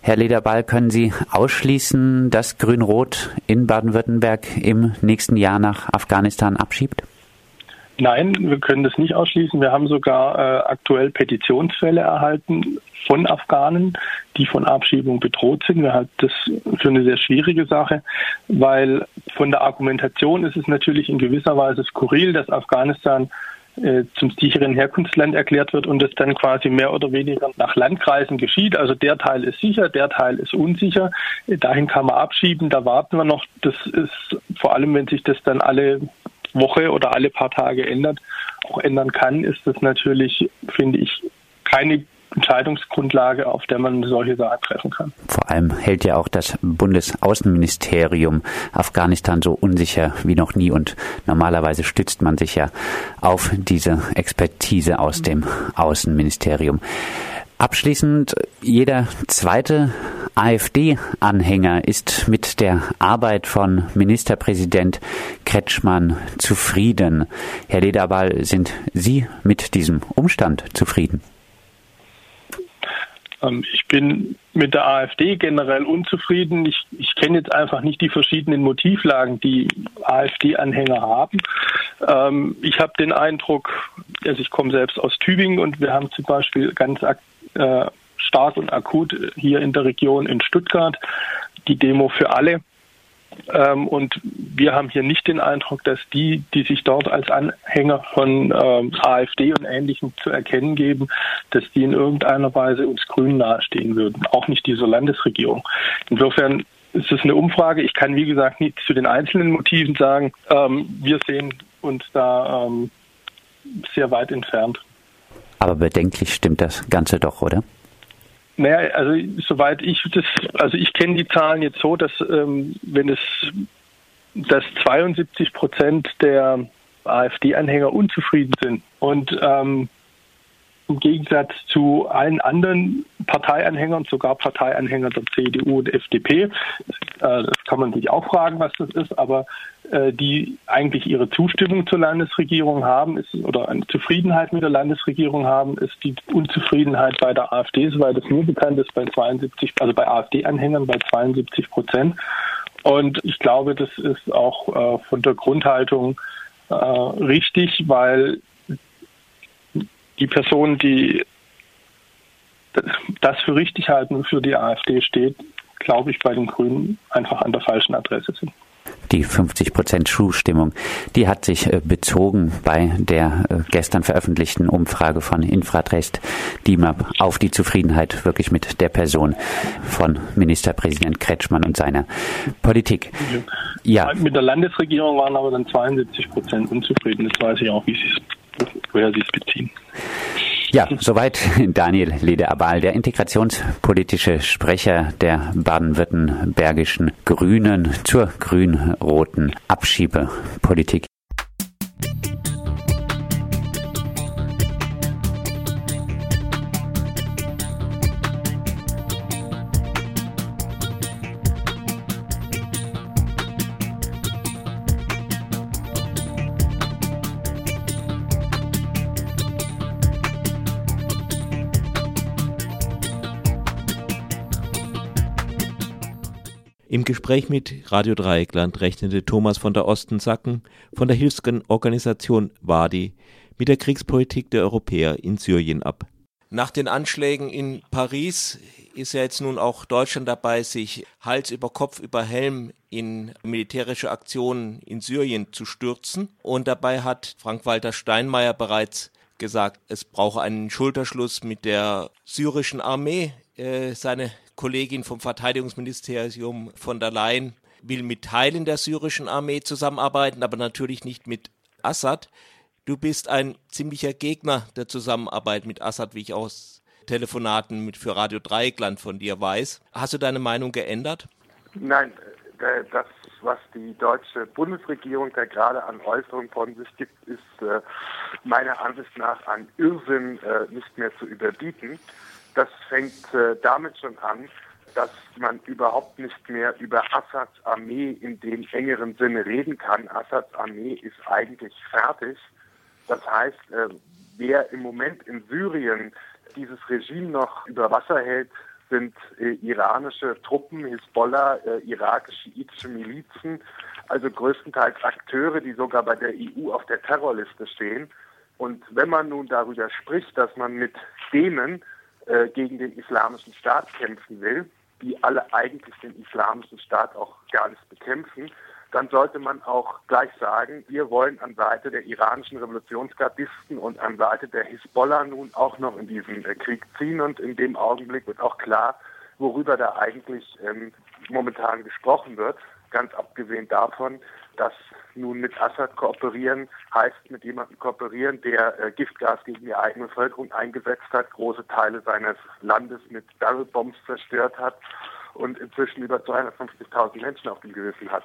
Speaker 11: Herr Lederball, können Sie ausschließen, dass Grün-Rot in Baden-Württemberg im nächsten Jahr nach Afghanistan abschiebt?
Speaker 12: Nein, wir können das nicht ausschließen. Wir haben sogar äh, aktuell Petitionsfälle erhalten von Afghanen, die von Abschiebung bedroht sind. Wir halten das für eine sehr schwierige Sache, weil von der Argumentation ist es natürlich in gewisser Weise skurril, dass Afghanistan äh, zum sicheren Herkunftsland erklärt wird und das dann quasi mehr oder weniger nach Landkreisen geschieht. Also der Teil ist sicher, der Teil ist unsicher. Dahin kann man abschieben, da warten wir noch. Das ist vor allem, wenn sich das dann alle Woche oder alle paar Tage ändert, auch ändern kann, ist das natürlich, finde ich, keine Entscheidungsgrundlage, auf der man solche Sache treffen kann.
Speaker 11: Vor allem hält ja auch das Bundesaußenministerium Afghanistan so unsicher wie noch nie und normalerweise stützt man sich ja auf diese Expertise aus dem Außenministerium. Abschließend, jeder zweite AfD-Anhänger ist mit der Arbeit von Ministerpräsident Kretschmann zufrieden. Herr Lederball, sind Sie mit diesem Umstand zufrieden?
Speaker 12: Ähm, ich bin mit der AfD generell unzufrieden. Ich, ich kenne jetzt einfach nicht die verschiedenen Motivlagen, die AfD-Anhänger haben. Ähm, ich habe den Eindruck, also ich komme selbst aus Tübingen und wir haben zum Beispiel ganz äh, stark und akut hier in der Region in Stuttgart, die Demo für alle. Ähm, und wir haben hier nicht den Eindruck, dass die, die sich dort als Anhänger von ähm, AfD und Ähnlichem zu erkennen geben, dass die in irgendeiner Weise uns Grünen nahestehen würden. Auch nicht dieser Landesregierung. Insofern ist es eine Umfrage. Ich kann, wie gesagt, nicht zu den einzelnen Motiven sagen. Ähm, wir sehen uns da ähm, sehr weit entfernt.
Speaker 11: Aber bedenklich stimmt das Ganze doch, oder?
Speaker 12: Naja, also soweit ich das, also ich kenne die Zahlen jetzt so, dass ähm, wenn es, dass 72 Prozent der AfD-Anhänger unzufrieden sind. Und ähm, im Gegensatz zu allen anderen Parteianhängern, sogar Parteianhängern der CDU und FDP, äh, das kann man sich auch fragen, was das ist, aber äh, die eigentlich ihre Zustimmung zur Landesregierung haben, ist, oder eine Zufriedenheit mit der Landesregierung haben, ist die Unzufriedenheit bei der AfD, soweit es mir bekannt ist, bei 72, also bei AfD-Anhängern bei 72 Prozent. Und ich glaube, das ist auch äh, von der Grundhaltung richtig, weil die Personen, die das für richtig halten für die AfD steht, glaube ich, bei den Grünen einfach an der falschen Adresse sind.
Speaker 11: Die 50 Prozent Zustimmung, die hat sich äh, bezogen bei der äh, gestern veröffentlichten Umfrage von Infratrest DIMAP auf die Zufriedenheit wirklich mit der Person von Ministerpräsident Kretschmann und seiner Politik.
Speaker 12: Ja. Mit der Landesregierung waren aber dann 72 Prozent unzufrieden. Das weiß ich auch, wie sie es, woher sie es beziehen.
Speaker 11: Ja, soweit [laughs] Daniel Lederabal, der integrationspolitische Sprecher der baden-württembergischen Grünen zur grün-roten Abschiebepolitik.
Speaker 7: Im Gespräch mit Radio Dreieckland rechnete Thomas von der Osten-Sacken von der Hilfsorganisation Wadi mit der Kriegspolitik der Europäer in Syrien ab. Nach den Anschlägen in Paris ist ja jetzt nun auch Deutschland dabei, sich Hals über Kopf über Helm in militärische Aktionen in Syrien zu stürzen. Und dabei hat Frank-Walter Steinmeier bereits gesagt, es brauche einen Schulterschluss mit der syrischen Armee. Äh, seine Kollegin vom Verteidigungsministerium von der Leyen will mit Teilen der syrischen Armee zusammenarbeiten, aber natürlich nicht mit Assad. Du bist ein ziemlicher Gegner der Zusammenarbeit mit Assad, wie ich aus Telefonaten mit für Radio Dreieckland von dir weiß. Hast du deine Meinung geändert?
Speaker 13: Nein, äh, das, was die deutsche Bundesregierung da gerade an Äußerungen von sich gibt, ist äh, meiner Ansicht nach an Irrsinn äh, nicht mehr zu überbieten. Das fängt damit schon an, dass man überhaupt nicht mehr über Assads Armee in dem engeren Sinne reden kann. Assads Armee ist eigentlich fertig. Das heißt, wer im Moment in Syrien dieses Regime noch über Wasser hält, sind äh, iranische Truppen, Hisbollah, äh, irakische schiitische Milizen, also größtenteils Akteure, die sogar bei der EU auf der Terrorliste stehen. Und wenn man nun darüber spricht, dass man mit denen äh, gegen den islamischen Staat kämpfen will, die alle eigentlich den islamischen Staat auch gar nicht bekämpfen, dann sollte man auch gleich sagen, wir wollen an Seite der iranischen Revolutionsgardisten und an Seite der Hisbollah nun auch noch in diesen äh, Krieg ziehen. Und in dem Augenblick wird auch klar, worüber da eigentlich ähm, momentan gesprochen wird. Ganz abgesehen davon, dass nun mit Assad kooperieren heißt mit jemandem kooperieren, der äh, Giftgas gegen die eigene Bevölkerung eingesetzt hat, große Teile seines Landes mit Barrelbombs zerstört hat und inzwischen über 250.000 Menschen auf dem Gewissen hat.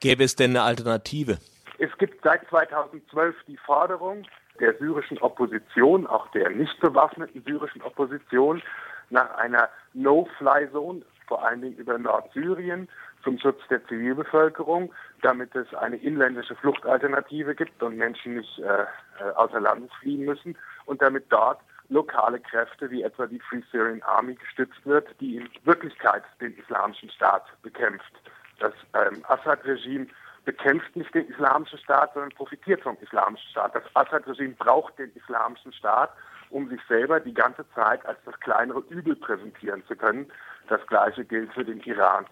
Speaker 7: Gäbe es denn eine Alternative?
Speaker 13: Es gibt seit 2012 die Forderung der syrischen Opposition, auch der nicht bewaffneten syrischen Opposition, nach einer No-Fly-Zone, vor allen Dingen über Nordsyrien, zum Schutz der Zivilbevölkerung, damit es eine inländische Fluchtalternative gibt und Menschen nicht äh, äh außer Landes fliehen müssen und damit dort lokale Kräfte wie etwa die Free Syrian Army gestützt wird, die in Wirklichkeit den islamischen Staat bekämpft. Das ähm, Assad-Regime bekämpft nicht den islamischen Staat, sondern profitiert vom islamischen Staat. Das Assad-Regime braucht den islamischen Staat, um sich selber die ganze Zeit als das kleinere Übel präsentieren zu können. Das Gleiche gilt für den Iran.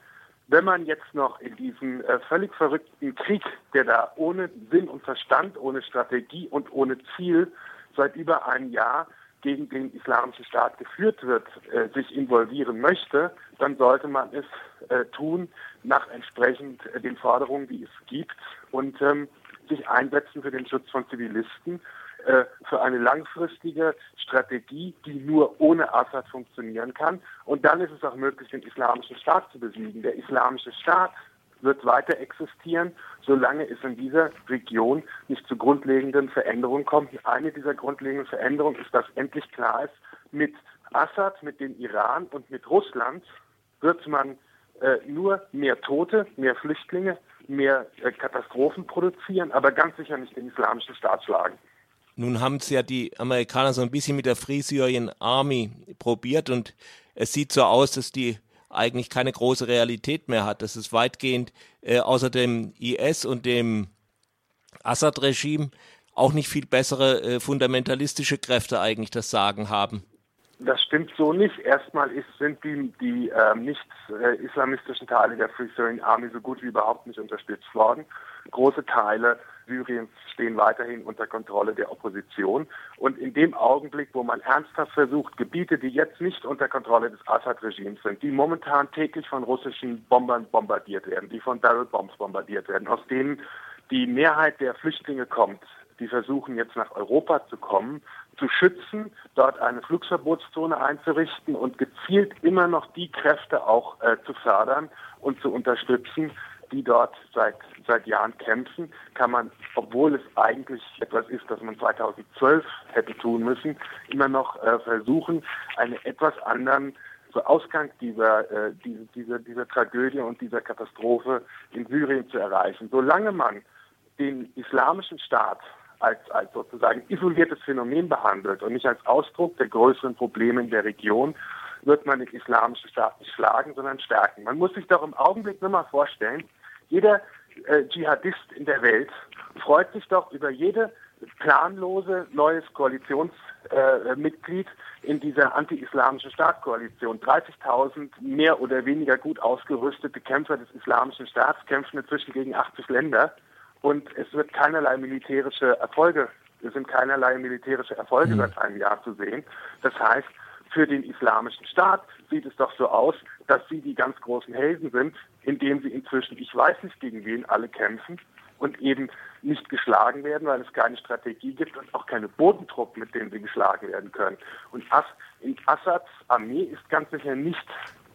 Speaker 13: Wenn man jetzt noch in diesen äh, völlig verrückten Krieg, der da ohne Sinn und Verstand, ohne Strategie und ohne Ziel seit über einem Jahr gegen den Islamischen Staat geführt wird, äh, sich involvieren möchte, dann sollte man es äh, tun nach entsprechend äh, den Forderungen, die es gibt und ähm, sich einsetzen für den Schutz von Zivilisten, für eine langfristige Strategie, die nur ohne Assad funktionieren kann. Und dann ist es auch möglich, den Islamischen Staat zu besiegen. Der Islamische Staat wird weiter existieren, solange es in dieser Region nicht zu grundlegenden Veränderungen kommt. Eine dieser grundlegenden Veränderungen ist, dass endlich klar ist, mit Assad, mit dem Iran und mit Russland wird man äh, nur mehr Tote, mehr Flüchtlinge, mehr äh, Katastrophen produzieren, aber ganz sicher nicht den islamischen Staat schlagen.
Speaker 7: Nun haben es ja die Amerikaner so ein bisschen mit der Free Syrian Army probiert und es sieht so aus, dass die eigentlich keine große Realität mehr hat. Das ist weitgehend äh, außer dem IS und dem Assad-Regime auch nicht viel bessere äh, fundamentalistische Kräfte eigentlich das Sagen haben.
Speaker 13: Das stimmt so nicht. Erstmal ist, sind die, die äh, nicht äh, islamistischen Teile der Free Syrian Army so gut wie überhaupt nicht unterstützt worden. Große Teile Syriens stehen weiterhin unter Kontrolle der Opposition. Und in dem Augenblick, wo man ernsthaft versucht, Gebiete, die jetzt nicht unter Kontrolle des Assad-Regimes sind, die momentan täglich von russischen Bombern bombardiert werden, die von Barrelbombs bombardiert werden, aus denen die Mehrheit der Flüchtlinge kommt, die versuchen jetzt nach Europa zu kommen, zu schützen, dort eine Flugverbotszone einzurichten und gezielt immer noch die Kräfte auch äh, zu fördern und zu unterstützen, die dort seit, seit Jahren kämpfen, kann man, obwohl es eigentlich etwas ist, das man 2012 hätte tun müssen, immer noch äh, versuchen, einen etwas anderen so Ausgang dieser, äh, diese, dieser, dieser Tragödie und dieser Katastrophe in Syrien zu erreichen. Solange man den islamischen Staat als, als sozusagen isoliertes Phänomen behandelt und nicht als Ausdruck der größeren Probleme in der Region, wird man den islamischen Staat nicht schlagen, sondern stärken. Man muss sich doch im Augenblick nur mal vorstellen, jeder äh, Dschihadist in der Welt freut sich doch über jede planlose neues Koalitionsmitglied äh, in dieser anti-islamischen Staatskoalition. 30.000 mehr oder weniger gut ausgerüstete Kämpfer des islamischen Staats kämpfen inzwischen gegen 80 Länder und es wird keinerlei militärische Erfolge, es sind keinerlei militärische Erfolge mhm. seit einem Jahr zu sehen. Das heißt, für den islamischen Staat sieht es doch so aus, dass sie die ganz großen Helden sind, indem sie inzwischen, ich weiß nicht gegen wen alle kämpfen und eben nicht geschlagen werden, weil es keine Strategie gibt und auch keine Bodentruppen, mit denen sie geschlagen werden können. Und As in Assads Armee ist ganz sicher nicht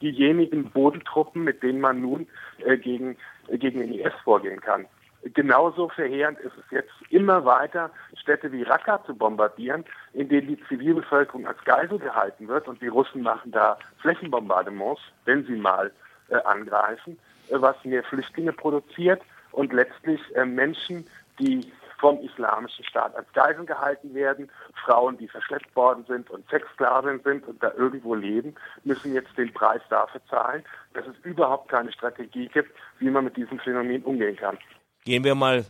Speaker 13: diejenigen Bodentruppen, mit denen man nun äh, gegen, äh, gegen den IS vorgehen kann. Genauso verheerend ist es jetzt immer weiter, Städte wie Raqqa zu bombardieren, in denen die Zivilbevölkerung als Geisel gehalten wird und die Russen machen da Flächenbombardements, wenn sie mal äh, angreifen, äh, was mehr Flüchtlinge produziert und letztlich äh, Menschen, die vom islamischen Staat als Geiseln gehalten werden. Frauen, die verschleppt worden sind und Sexsklaven sind und da irgendwo leben, müssen jetzt den Preis dafür zahlen, dass es überhaupt keine Strategie gibt, wie man mit diesem Phänomen umgehen kann.
Speaker 7: Gehen wir mal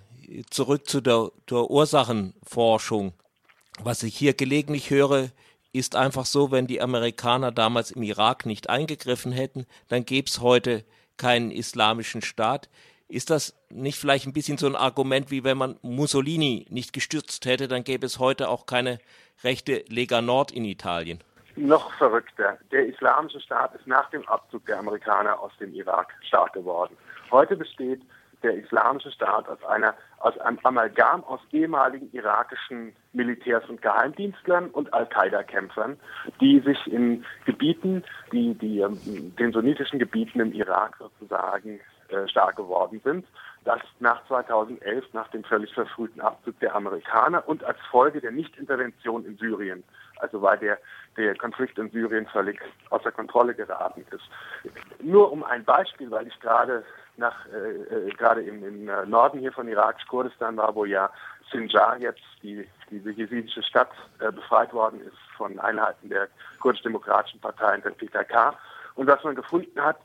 Speaker 7: zurück zu der, der Ursachenforschung. Was ich hier gelegentlich höre, ist einfach so, wenn die Amerikaner damals im Irak nicht eingegriffen hätten, dann gäbe es heute keinen islamischen Staat. Ist das nicht vielleicht ein bisschen so ein Argument, wie wenn man Mussolini nicht gestürzt hätte, dann gäbe es heute auch keine rechte Lega Nord in Italien?
Speaker 13: Noch verrückter. Der islamische Staat ist nach dem Abzug der Amerikaner aus dem Irak stark geworden. Heute besteht der Islamische Staat aus einer aus einem Amalgam aus ehemaligen irakischen Militärs und Geheimdienstlern und Al-Qaida-Kämpfern, die sich in Gebieten, die, die ähm, den sunnitischen Gebieten im Irak sozusagen äh, stark geworden sind. Das nach 2011, nach dem völlig verfrühten Abzug der Amerikaner und als Folge der Nichtintervention in Syrien, also weil der, der Konflikt in Syrien völlig außer Kontrolle geraten ist. Nur um ein Beispiel, weil ich gerade nach äh, äh, gerade im, im äh, Norden hier von Irakisch-Kurdistan war, wo ja Sinjar jetzt, die, diese jesidische Stadt, äh, befreit worden ist von Einheiten der kurdisch-demokratischen Partei und der PKK. Und was man gefunden hat,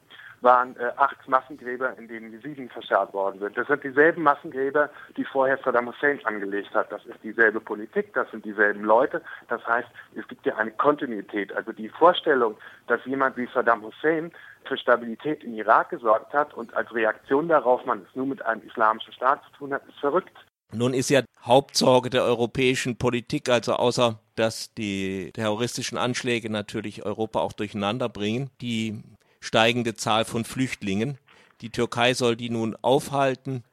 Speaker 13: waren äh, acht Massengräber, in denen Jesiden verscharrt worden sind. Das sind dieselben Massengräber, die vorher Saddam Hussein angelegt hat. Das ist dieselbe Politik, das sind dieselben Leute. Das heißt, es gibt ja eine Kontinuität. Also die Vorstellung, dass jemand wie Saddam Hussein für Stabilität im Irak gesorgt hat und als Reaktion darauf man es nur mit einem islamischen Staat zu tun hat, ist verrückt.
Speaker 7: Nun ist ja Hauptsorge der europäischen Politik, also außer dass die terroristischen Anschläge natürlich Europa auch durcheinander bringen, die steigende Zahl von Flüchtlingen. Die Türkei soll die nun aufhalten.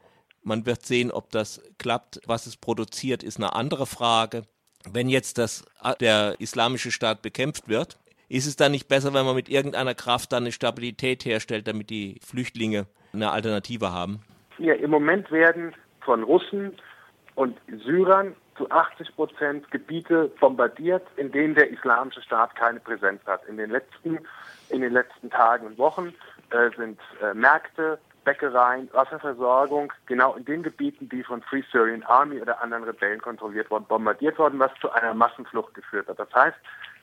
Speaker 7: Man wird sehen, ob das klappt. Was es produziert, ist eine andere Frage. Wenn jetzt das, der islamische Staat bekämpft wird, ist es dann nicht besser, wenn man mit irgendeiner Kraft dann eine Stabilität herstellt, damit die Flüchtlinge eine Alternative haben?
Speaker 13: Ja, im Moment werden von Russen und Syrern zu 80 Prozent Gebiete bombardiert, in denen der islamische Staat keine Präsenz hat. In den letzten, in den letzten Tagen und Wochen äh, sind äh, Märkte, Bäckereien, Wasserversorgung genau in den Gebieten, die von Free Syrian Army oder anderen Rebellen kontrolliert wurden, bombardiert worden, was zu einer Massenflucht geführt hat. Das heißt,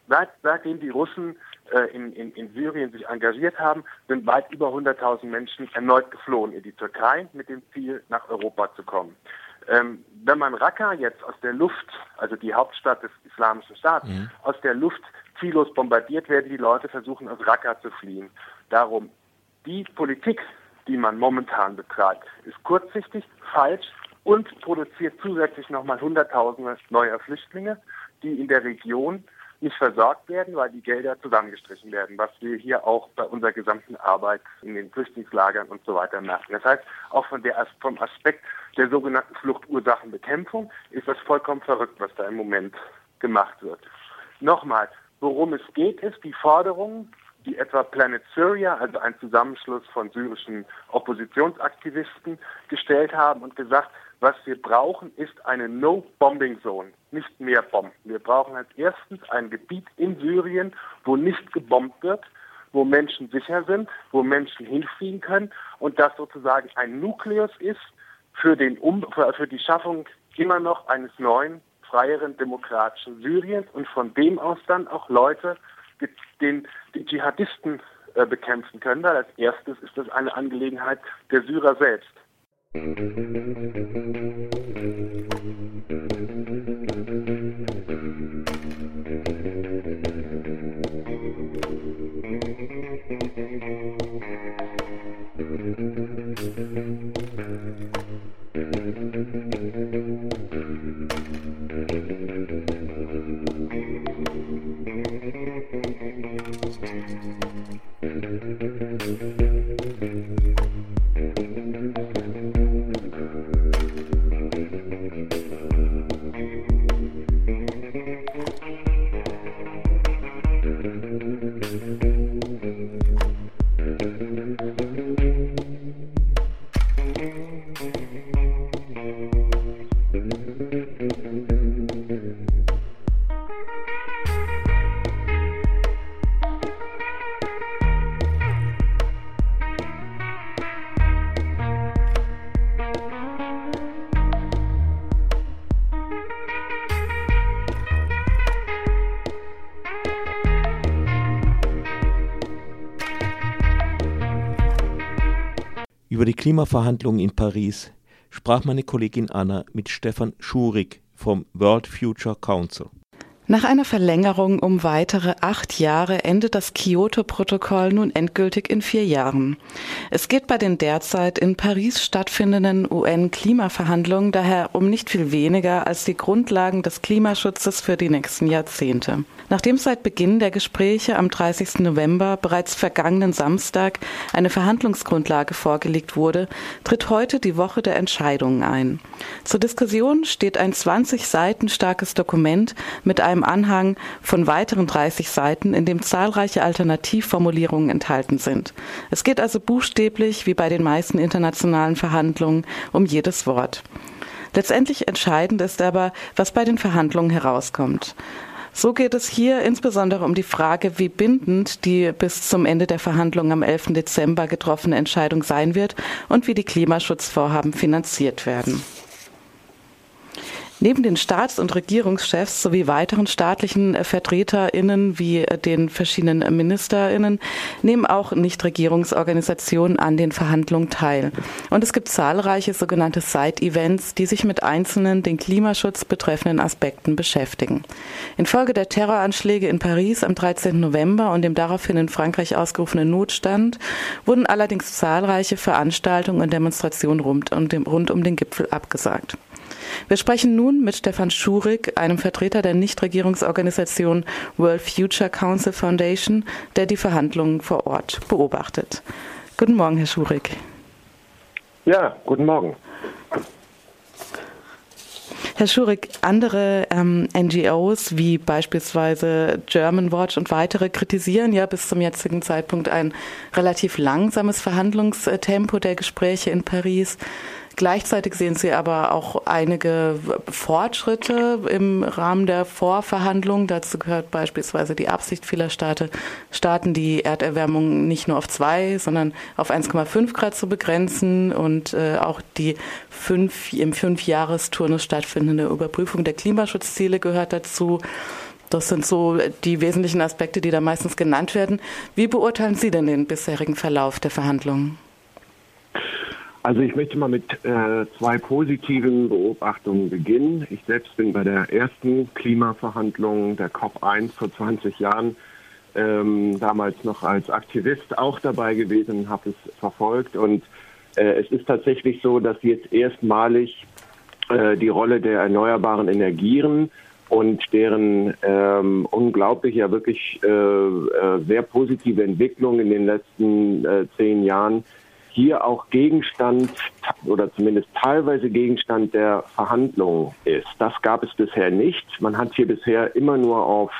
Speaker 13: Seit, seitdem die Russen äh, in, in, in Syrien sich engagiert haben, sind weit über 100.000 Menschen erneut geflohen in die Türkei mit dem Ziel, nach Europa zu kommen. Ähm, wenn man Raqqa jetzt aus der Luft, also die Hauptstadt des Islamischen Staates, mhm. aus der Luft ziellos bombardiert, werden die Leute versuchen, aus Raqqa zu fliehen. Darum, die Politik, die man momentan betreibt, ist kurzsichtig, falsch und produziert zusätzlich nochmal Hunderttausende neuer Flüchtlinge, die in der Region nicht versorgt werden, weil die Gelder zusammengestrichen werden, was wir hier auch bei unserer gesamten Arbeit in den Flüchtlingslagern und so weiter merken. Das heißt, auch von der, vom Aspekt der sogenannten Fluchtursachenbekämpfung ist das vollkommen verrückt, was da im Moment gemacht wird. Nochmal, worum es geht, ist die Forderung, die etwa Planet Syria, also ein Zusammenschluss von syrischen Oppositionsaktivisten, gestellt haben und gesagt, was wir brauchen, ist eine No-Bombing-Zone, nicht mehr Bomben. Wir brauchen als erstens ein Gebiet in Syrien, wo nicht gebombt wird, wo Menschen sicher sind, wo Menschen hinfliegen können und das sozusagen ein Nukleus ist für, den um für die Schaffung immer noch eines neuen, freieren, demokratischen Syriens und von dem aus dann auch Leute den die Dschihadisten äh, bekämpfen können. Weil als erstes ist das eine Angelegenheit der Syrer selbst.
Speaker 7: Über die Klimaverhandlungen in Paris sprach meine Kollegin Anna mit Stefan Schurig vom World Future Council.
Speaker 6: Nach einer Verlängerung um weitere acht Jahre endet das Kyoto-Protokoll nun endgültig in vier Jahren. Es geht bei den derzeit in Paris stattfindenden UN-Klimaverhandlungen daher um nicht viel weniger als die Grundlagen des Klimaschutzes für die nächsten Jahrzehnte. Nachdem seit Beginn der Gespräche am 30. November bereits vergangenen Samstag eine Verhandlungsgrundlage vorgelegt wurde, tritt heute die Woche der Entscheidungen ein. Zur Diskussion steht ein 20 Seiten starkes Dokument mit einem Anhang von weiteren 30 Seiten, in dem zahlreiche Alternativformulierungen enthalten sind. Es geht also buchstäblich, wie bei den meisten internationalen Verhandlungen, um jedes Wort. Letztendlich entscheidend ist aber, was bei den Verhandlungen herauskommt. So geht es hier insbesondere um die Frage, wie bindend die bis zum Ende der Verhandlungen am 11. Dezember getroffene Entscheidung sein wird und wie die Klimaschutzvorhaben finanziert werden. Neben den Staats- und Regierungschefs sowie weiteren staatlichen äh, VertreterInnen wie äh, den verschiedenen MinisterInnen nehmen auch Nichtregierungsorganisationen an den Verhandlungen teil. Und es gibt zahlreiche sogenannte Side-Events, die sich mit einzelnen den Klimaschutz betreffenden Aspekten beschäftigen. Infolge der Terroranschläge in Paris am 13. November und dem daraufhin in Frankreich ausgerufenen Notstand wurden allerdings zahlreiche Veranstaltungen und Demonstrationen rund um den, rund um den Gipfel abgesagt. Wir sprechen nun mit Stefan Schurig, einem Vertreter der Nichtregierungsorganisation World Future Council Foundation, der die Verhandlungen vor Ort beobachtet. Guten Morgen, Herr Schurig.
Speaker 14: Ja, guten Morgen.
Speaker 6: Herr Schurig, andere ähm, NGOs wie beispielsweise German Watch und weitere kritisieren ja bis zum jetzigen Zeitpunkt ein relativ langsames Verhandlungstempo der Gespräche in Paris. Gleichzeitig sehen Sie aber auch einige Fortschritte im Rahmen der Vorverhandlungen. Dazu gehört beispielsweise die Absicht vieler Staaten, Staaten die Erderwärmung nicht nur auf zwei, sondern auf 1,5 Grad zu begrenzen und äh, auch die fünf, im Fünfjahresturnus stattfindende Überprüfung der Klimaschutzziele gehört dazu. Das sind so die wesentlichen Aspekte, die da meistens genannt werden. Wie beurteilen Sie denn den bisherigen Verlauf der Verhandlungen?
Speaker 14: Also ich möchte mal mit äh, zwei positiven Beobachtungen beginnen. Ich selbst bin bei der ersten Klimaverhandlung der COP1 vor 20 Jahren ähm, damals noch als Aktivist auch dabei gewesen habe es verfolgt. Und äh, es ist tatsächlich so, dass jetzt erstmalig äh, die Rolle der erneuerbaren Energien und deren ähm, unglaublich, ja wirklich äh, äh, sehr positive Entwicklung in den letzten äh, zehn Jahren hier auch Gegenstand oder zumindest teilweise Gegenstand der Verhandlungen ist. Das gab es bisher nicht. Man hat hier bisher immer nur auf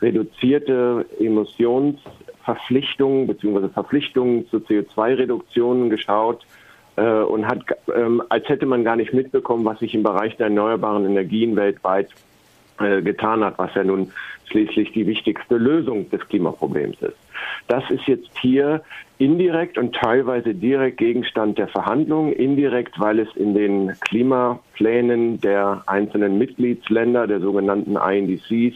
Speaker 14: reduzierte Emissionsverpflichtungen bzw. Verpflichtungen zu CO2-Reduktionen geschaut äh, und hat, ähm, als hätte man gar nicht mitbekommen, was sich im Bereich der erneuerbaren Energien weltweit äh, getan hat, was ja nun schließlich die wichtigste Lösung des Klimaproblems ist. Das ist jetzt hier indirekt und teilweise direkt Gegenstand der Verhandlungen. Indirekt, weil es in den Klimaplänen der einzelnen Mitgliedsländer, der sogenannten INDCs,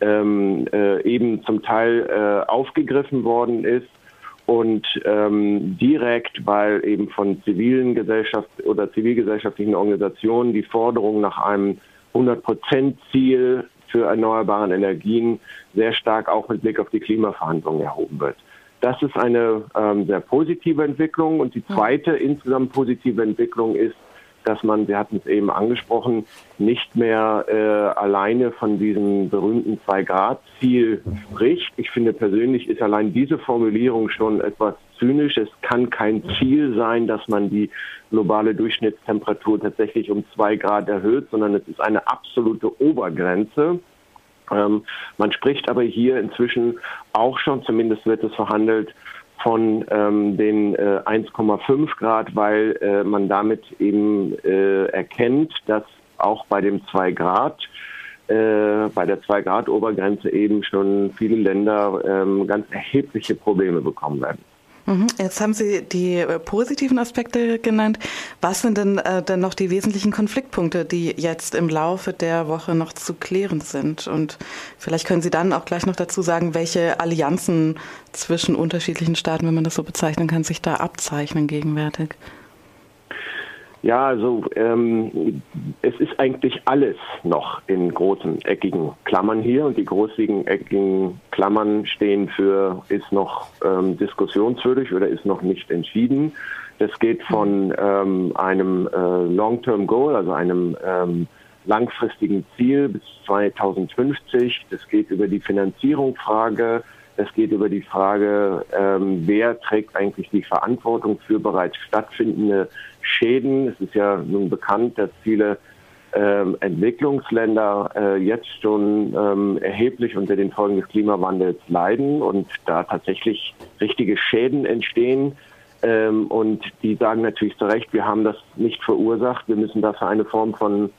Speaker 14: ähm, äh, eben zum Teil äh, aufgegriffen worden ist und ähm, direkt, weil eben von zivilen Gesellschaft oder zivilgesellschaftlichen Organisationen die Forderung nach einem 100-Prozent-Ziel für erneuerbare Energien sehr stark auch mit Blick auf die Klimaverhandlungen erhoben wird. Das ist eine ähm, sehr positive Entwicklung. Und die zweite insgesamt positive Entwicklung ist, dass man, wir hatten es eben angesprochen, nicht mehr äh, alleine von diesem berühmten Zwei-Grad-Ziel spricht. Ich finde persönlich ist allein diese Formulierung schon etwas zynisch. Es kann kein Ziel sein, dass man die globale Durchschnittstemperatur tatsächlich um zwei Grad erhöht, sondern es ist eine absolute Obergrenze. Ähm, man spricht aber hier inzwischen auch schon, zumindest wird es verhandelt, von ähm, den äh, 1,5 Grad, weil äh, man damit eben äh, erkennt, dass auch bei dem 2 Grad, äh, bei der 2 Grad Obergrenze eben schon viele Länder ähm, ganz erhebliche Probleme bekommen werden.
Speaker 6: Mhm. Jetzt haben Sie die äh, positiven Aspekte genannt. Was sind denn, äh, denn noch die wesentlichen Konfliktpunkte, die jetzt im Laufe der Woche noch zu klären sind? Und vielleicht können Sie dann auch gleich noch dazu sagen, welche Allianzen zwischen unterschiedlichen Staaten, wenn man das so bezeichnen kann, sich da abzeichnen gegenwärtig.
Speaker 14: Ja, also ähm, es ist eigentlich alles noch in großen eckigen Klammern hier und die großigen eckigen Klammern stehen für ist noch ähm, diskussionswürdig oder ist noch nicht entschieden. Das geht von ähm, einem äh, Long-Term Goal, also einem ähm, langfristigen Ziel bis 2050. Das geht über die Finanzierungsfrage. Es geht über die Frage, ähm, wer trägt eigentlich die Verantwortung für bereits stattfindende Schäden. Es ist ja nun bekannt, dass viele ähm, Entwicklungsländer äh, jetzt schon ähm, erheblich unter den Folgen des Klimawandels leiden und da tatsächlich richtige Schäden entstehen. Ähm, und die sagen natürlich zu Recht, wir haben das nicht verursacht, wir müssen dafür eine Form von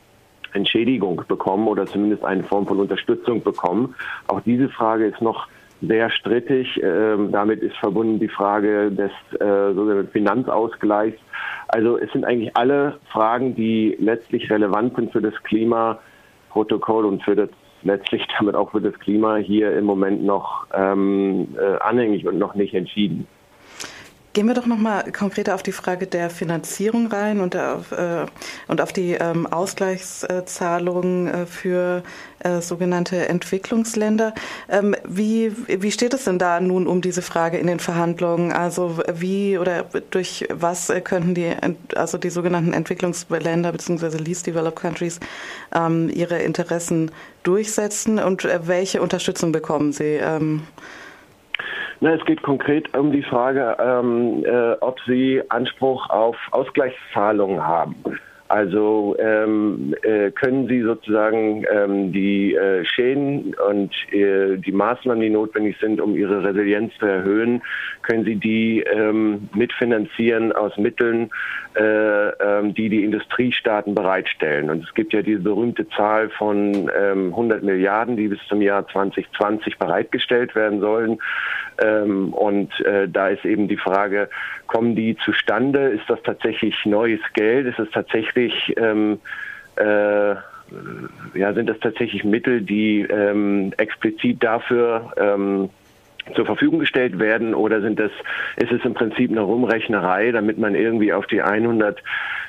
Speaker 14: Entschädigung bekommen oder zumindest eine Form von Unterstützung bekommen. Auch diese Frage ist noch sehr strittig. Ähm, damit ist verbunden die Frage des äh, sogenannten Finanzausgleichs. Also es sind eigentlich alle Fragen, die letztlich relevant sind für das Klimaprotokoll und für das letztlich damit auch für das Klima hier im Moment noch ähm, äh, anhängig und noch nicht entschieden.
Speaker 6: Gehen wir doch noch mal konkreter auf die Frage der Finanzierung rein und auf, äh, und auf die ähm, Ausgleichszahlungen äh, für äh, sogenannte Entwicklungsländer. Ähm, wie, wie steht es denn da nun um diese Frage in den Verhandlungen? Also wie oder durch was könnten die, also die sogenannten Entwicklungsländer bzw. Least Developed Countries ähm, ihre Interessen durchsetzen und äh, welche Unterstützung bekommen sie?
Speaker 14: Na, es geht konkret um die Frage, ähm, äh, ob Sie Anspruch auf Ausgleichszahlungen haben. Also ähm, äh, können Sie sozusagen ähm, die äh, Schäden und äh, die Maßnahmen, die notwendig sind, um Ihre Resilienz zu erhöhen, können Sie die ähm, mitfinanzieren aus Mitteln, äh, ähm, die die Industriestaaten bereitstellen. Und es gibt ja diese berühmte Zahl von ähm, 100 Milliarden, die bis zum Jahr 2020 bereitgestellt werden sollen. Ähm, und äh, da ist eben die Frage, kommen die zustande? Ist das tatsächlich neues Geld? Ist es tatsächlich, ähm, äh, ja, sind das tatsächlich Mittel, die ähm, explizit dafür ähm, zur Verfügung gestellt werden oder sind das, ist es im Prinzip eine Rumrechnerei, damit man irgendwie auf die 100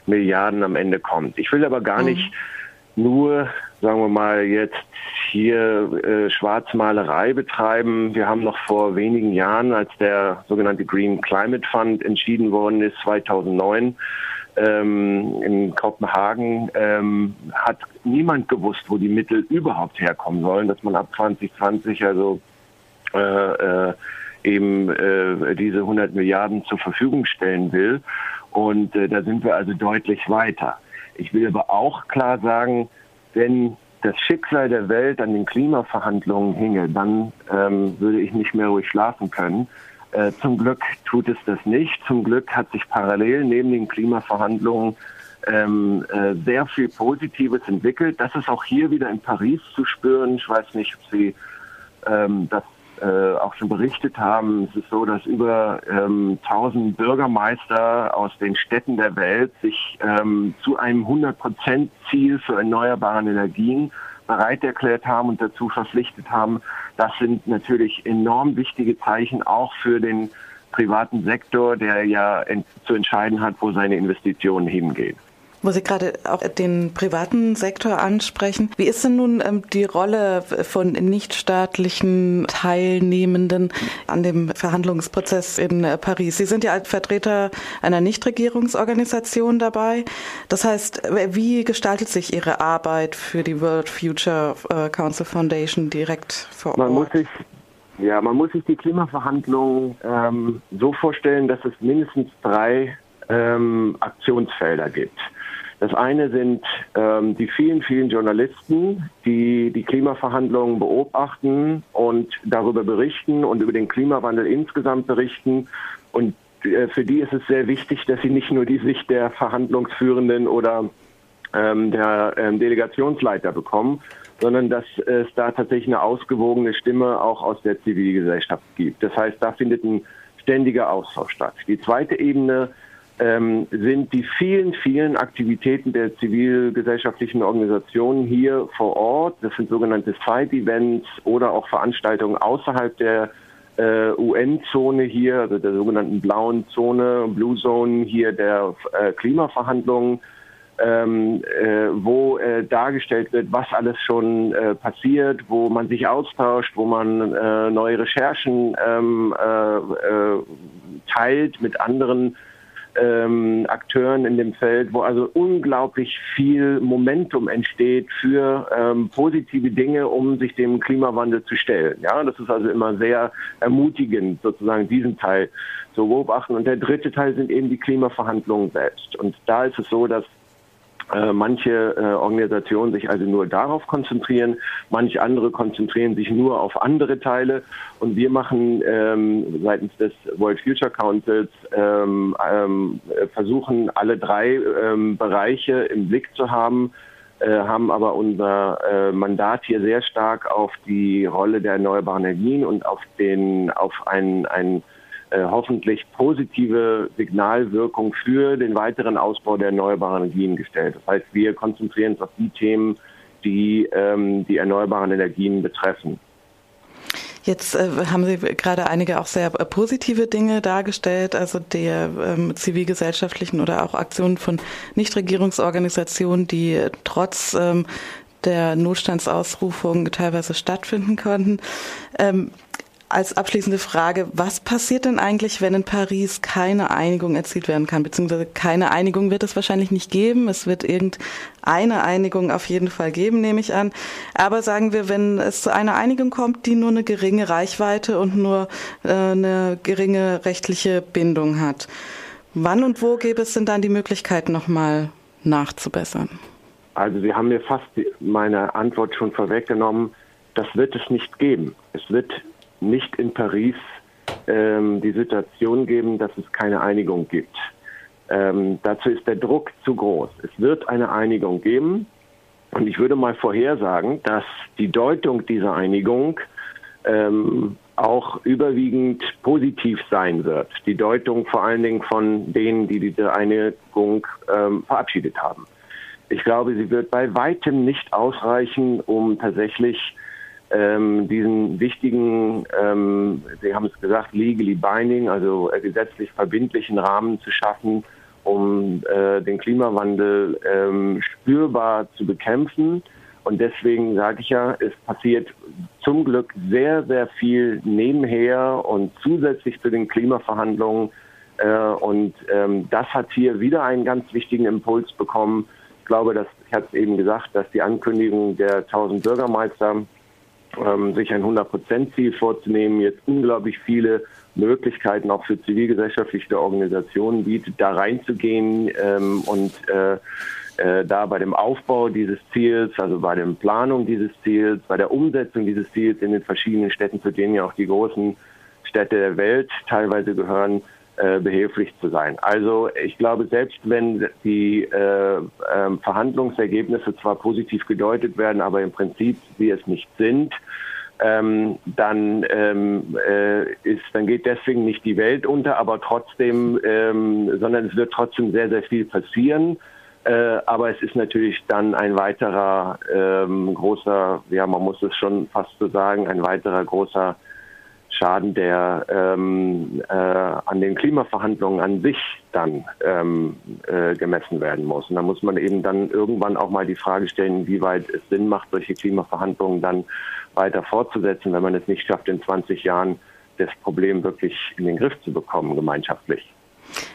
Speaker 14: Milliarden am Ende kommt? Ich will aber gar mhm. nicht nur, sagen wir mal, jetzt hier äh, Schwarzmalerei betreiben. Wir haben noch vor wenigen Jahren, als der sogenannte Green Climate Fund entschieden worden ist, 2009, ähm, in Kopenhagen, ähm, hat niemand gewusst, wo die Mittel überhaupt herkommen sollen, dass man ab 2020 also äh, äh, eben äh, diese 100 Milliarden zur Verfügung stellen will. Und äh, da sind wir also deutlich weiter. Ich will aber auch klar sagen, wenn das Schicksal der Welt an den Klimaverhandlungen hinge, dann ähm, würde ich nicht mehr ruhig schlafen können. Äh, zum Glück tut es das nicht. Zum Glück hat sich parallel neben den Klimaverhandlungen ähm, äh, sehr viel Positives entwickelt. Das ist auch hier wieder in Paris zu spüren. Ich weiß nicht, ob Sie ähm, das äh, auch schon berichtet haben, es ist so, dass über ähm, 1000 Bürgermeister aus den Städten der Welt sich ähm, zu einem 100% Ziel für erneuerbare Energien bereit erklärt haben und dazu verpflichtet haben. Das sind natürlich enorm wichtige Zeichen auch für den privaten Sektor, der ja zu entscheiden hat, wo seine Investitionen hingehen.
Speaker 6: Wo Sie gerade auch den privaten Sektor ansprechen. Wie ist denn nun ähm, die Rolle von nichtstaatlichen Teilnehmenden an dem Verhandlungsprozess in äh, Paris? Sie sind ja als Vertreter einer Nichtregierungsorganisation dabei. Das heißt, wie gestaltet sich Ihre Arbeit für die World Future äh, Council Foundation direkt vor Ort?
Speaker 14: Man muss sich ja, man muss sich die Klimaverhandlungen ähm, so vorstellen, dass es mindestens drei ähm, Aktionsfelder gibt. Das eine sind ähm, die vielen, vielen Journalisten, die die Klimaverhandlungen beobachten und darüber berichten und über den Klimawandel insgesamt berichten. Und äh, für die ist es sehr wichtig, dass sie nicht nur die Sicht der Verhandlungsführenden oder ähm, der ähm, Delegationsleiter bekommen, sondern dass es da tatsächlich eine ausgewogene Stimme auch aus der Zivilgesellschaft gibt. Das heißt, da findet ein ständiger Austausch statt. Die zweite Ebene ähm, sind die vielen, vielen Aktivitäten der zivilgesellschaftlichen Organisationen hier vor Ort. Das sind sogenannte Side-Events oder auch Veranstaltungen außerhalb der äh, UN-Zone hier, also der sogenannten blauen Zone, Blue Zone hier der äh, Klimaverhandlungen. Ähm, äh, wo äh, dargestellt wird, was alles schon äh, passiert, wo man sich austauscht, wo man äh, neue Recherchen ähm, äh, teilt mit anderen ähm, Akteuren in dem Feld, wo also unglaublich viel Momentum entsteht für ähm, positive Dinge, um sich dem Klimawandel zu stellen. Ja, das ist also immer sehr ermutigend, sozusagen diesen Teil zu beobachten. Und der dritte Teil sind eben die Klimaverhandlungen selbst. Und da ist es so, dass äh, manche äh, Organisationen sich also nur darauf konzentrieren, manche andere konzentrieren sich nur auf andere Teile. Und wir machen ähm, seitens des World Future Councils ähm, ähm, versuchen alle drei ähm, Bereiche im Blick zu haben, äh, haben aber unser äh, Mandat hier sehr stark auf die Rolle der erneuerbaren Energien und auf den auf ein, ein äh, hoffentlich positive Signalwirkung für den weiteren Ausbau der erneuerbaren Energien gestellt. Das heißt, wir konzentrieren uns auf die Themen, die ähm, die erneuerbaren Energien betreffen.
Speaker 6: Jetzt äh, haben Sie gerade einige auch sehr äh, positive Dinge dargestellt, also der ähm, zivilgesellschaftlichen oder auch Aktionen von Nichtregierungsorganisationen, die trotz ähm, der Notstandsausrufung teilweise stattfinden konnten. Ähm, als abschließende Frage, was passiert denn eigentlich, wenn in Paris keine Einigung erzielt werden kann? Beziehungsweise keine Einigung wird es wahrscheinlich nicht geben. Es wird irgendeine Einigung auf jeden Fall geben, nehme ich an. Aber sagen wir, wenn es zu einer Einigung kommt, die nur eine geringe Reichweite und nur äh, eine geringe rechtliche Bindung hat, wann und wo gäbe es denn dann die Möglichkeit, nochmal nachzubessern?
Speaker 14: Also Sie haben mir fast meine Antwort schon vorweggenommen. Das wird es nicht geben. Es wird nicht in Paris ähm, die Situation geben, dass es keine Einigung gibt. Ähm, dazu ist der Druck zu groß. Es wird eine Einigung geben. Und ich würde mal vorhersagen, dass die Deutung dieser Einigung ähm, auch überwiegend positiv sein wird. Die Deutung vor allen Dingen von denen, die diese Einigung ähm, verabschiedet haben. Ich glaube, sie wird bei weitem nicht ausreichen, um tatsächlich ähm, diesen wichtigen, ähm, Sie haben es gesagt, legally binding, also äh, gesetzlich verbindlichen Rahmen zu schaffen, um äh, den Klimawandel ähm, spürbar zu bekämpfen. Und deswegen sage ich ja, es passiert zum Glück sehr, sehr viel nebenher und zusätzlich zu den Klimaverhandlungen. Äh, und ähm, das hat hier wieder einen ganz wichtigen Impuls bekommen. Ich glaube, dass, ich hatte es eben gesagt, dass die Ankündigung der 1000 Bürgermeister ähm, sich ein 100-Prozent-Ziel vorzunehmen, jetzt unglaublich viele Möglichkeiten auch für zivilgesellschaftliche Organisationen bietet, da reinzugehen ähm, und äh, äh, da bei dem Aufbau dieses Ziels, also bei der Planung dieses Ziels, bei der Umsetzung dieses Ziels in den verschiedenen Städten, zu denen ja auch die großen Städte der Welt teilweise gehören, äh, behilflich zu sein. Also ich glaube, selbst wenn die äh, äh, Verhandlungsergebnisse zwar positiv gedeutet werden, aber im Prinzip sie es nicht sind, ähm, dann ähm, äh, ist, dann geht deswegen nicht die Welt unter, aber trotzdem, ähm, sondern es wird trotzdem sehr, sehr viel passieren. Äh, aber es ist natürlich dann ein weiterer ähm, großer, ja, man muss es schon fast so sagen, ein weiterer großer Schaden, der ähm, äh, an den Klimaverhandlungen an sich dann ähm, äh, gemessen werden muss. Und da muss man eben dann irgendwann auch mal die Frage stellen, wie weit es Sinn macht, solche Klimaverhandlungen dann weiter fortzusetzen, wenn man es nicht schafft, in 20 Jahren das Problem wirklich in den Griff zu bekommen, gemeinschaftlich.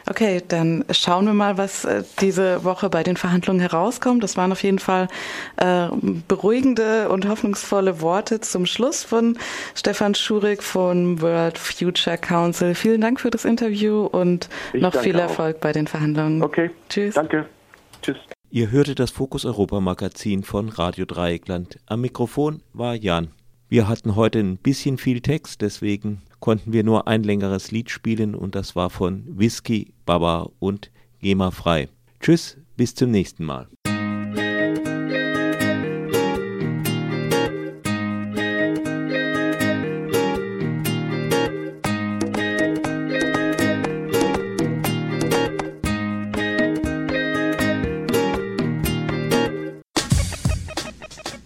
Speaker 6: Okay, dann schauen wir mal, was äh, diese Woche bei den Verhandlungen herauskommt. Das waren auf jeden Fall äh, beruhigende und hoffnungsvolle Worte zum Schluss von Stefan Schurig von World Future Council. Vielen Dank für das Interview und ich noch viel Erfolg auch. bei den Verhandlungen.
Speaker 14: Okay. Tschüss. Danke. Tschüss.
Speaker 7: Ihr hörte das Fokus Europa Magazin von Radio Dreieckland. Am Mikrofon war Jan. Wir hatten heute ein bisschen viel Text, deswegen konnten wir nur ein längeres Lied spielen und das war von Whisky, Baba und GEMA frei. Tschüss, bis zum nächsten Mal.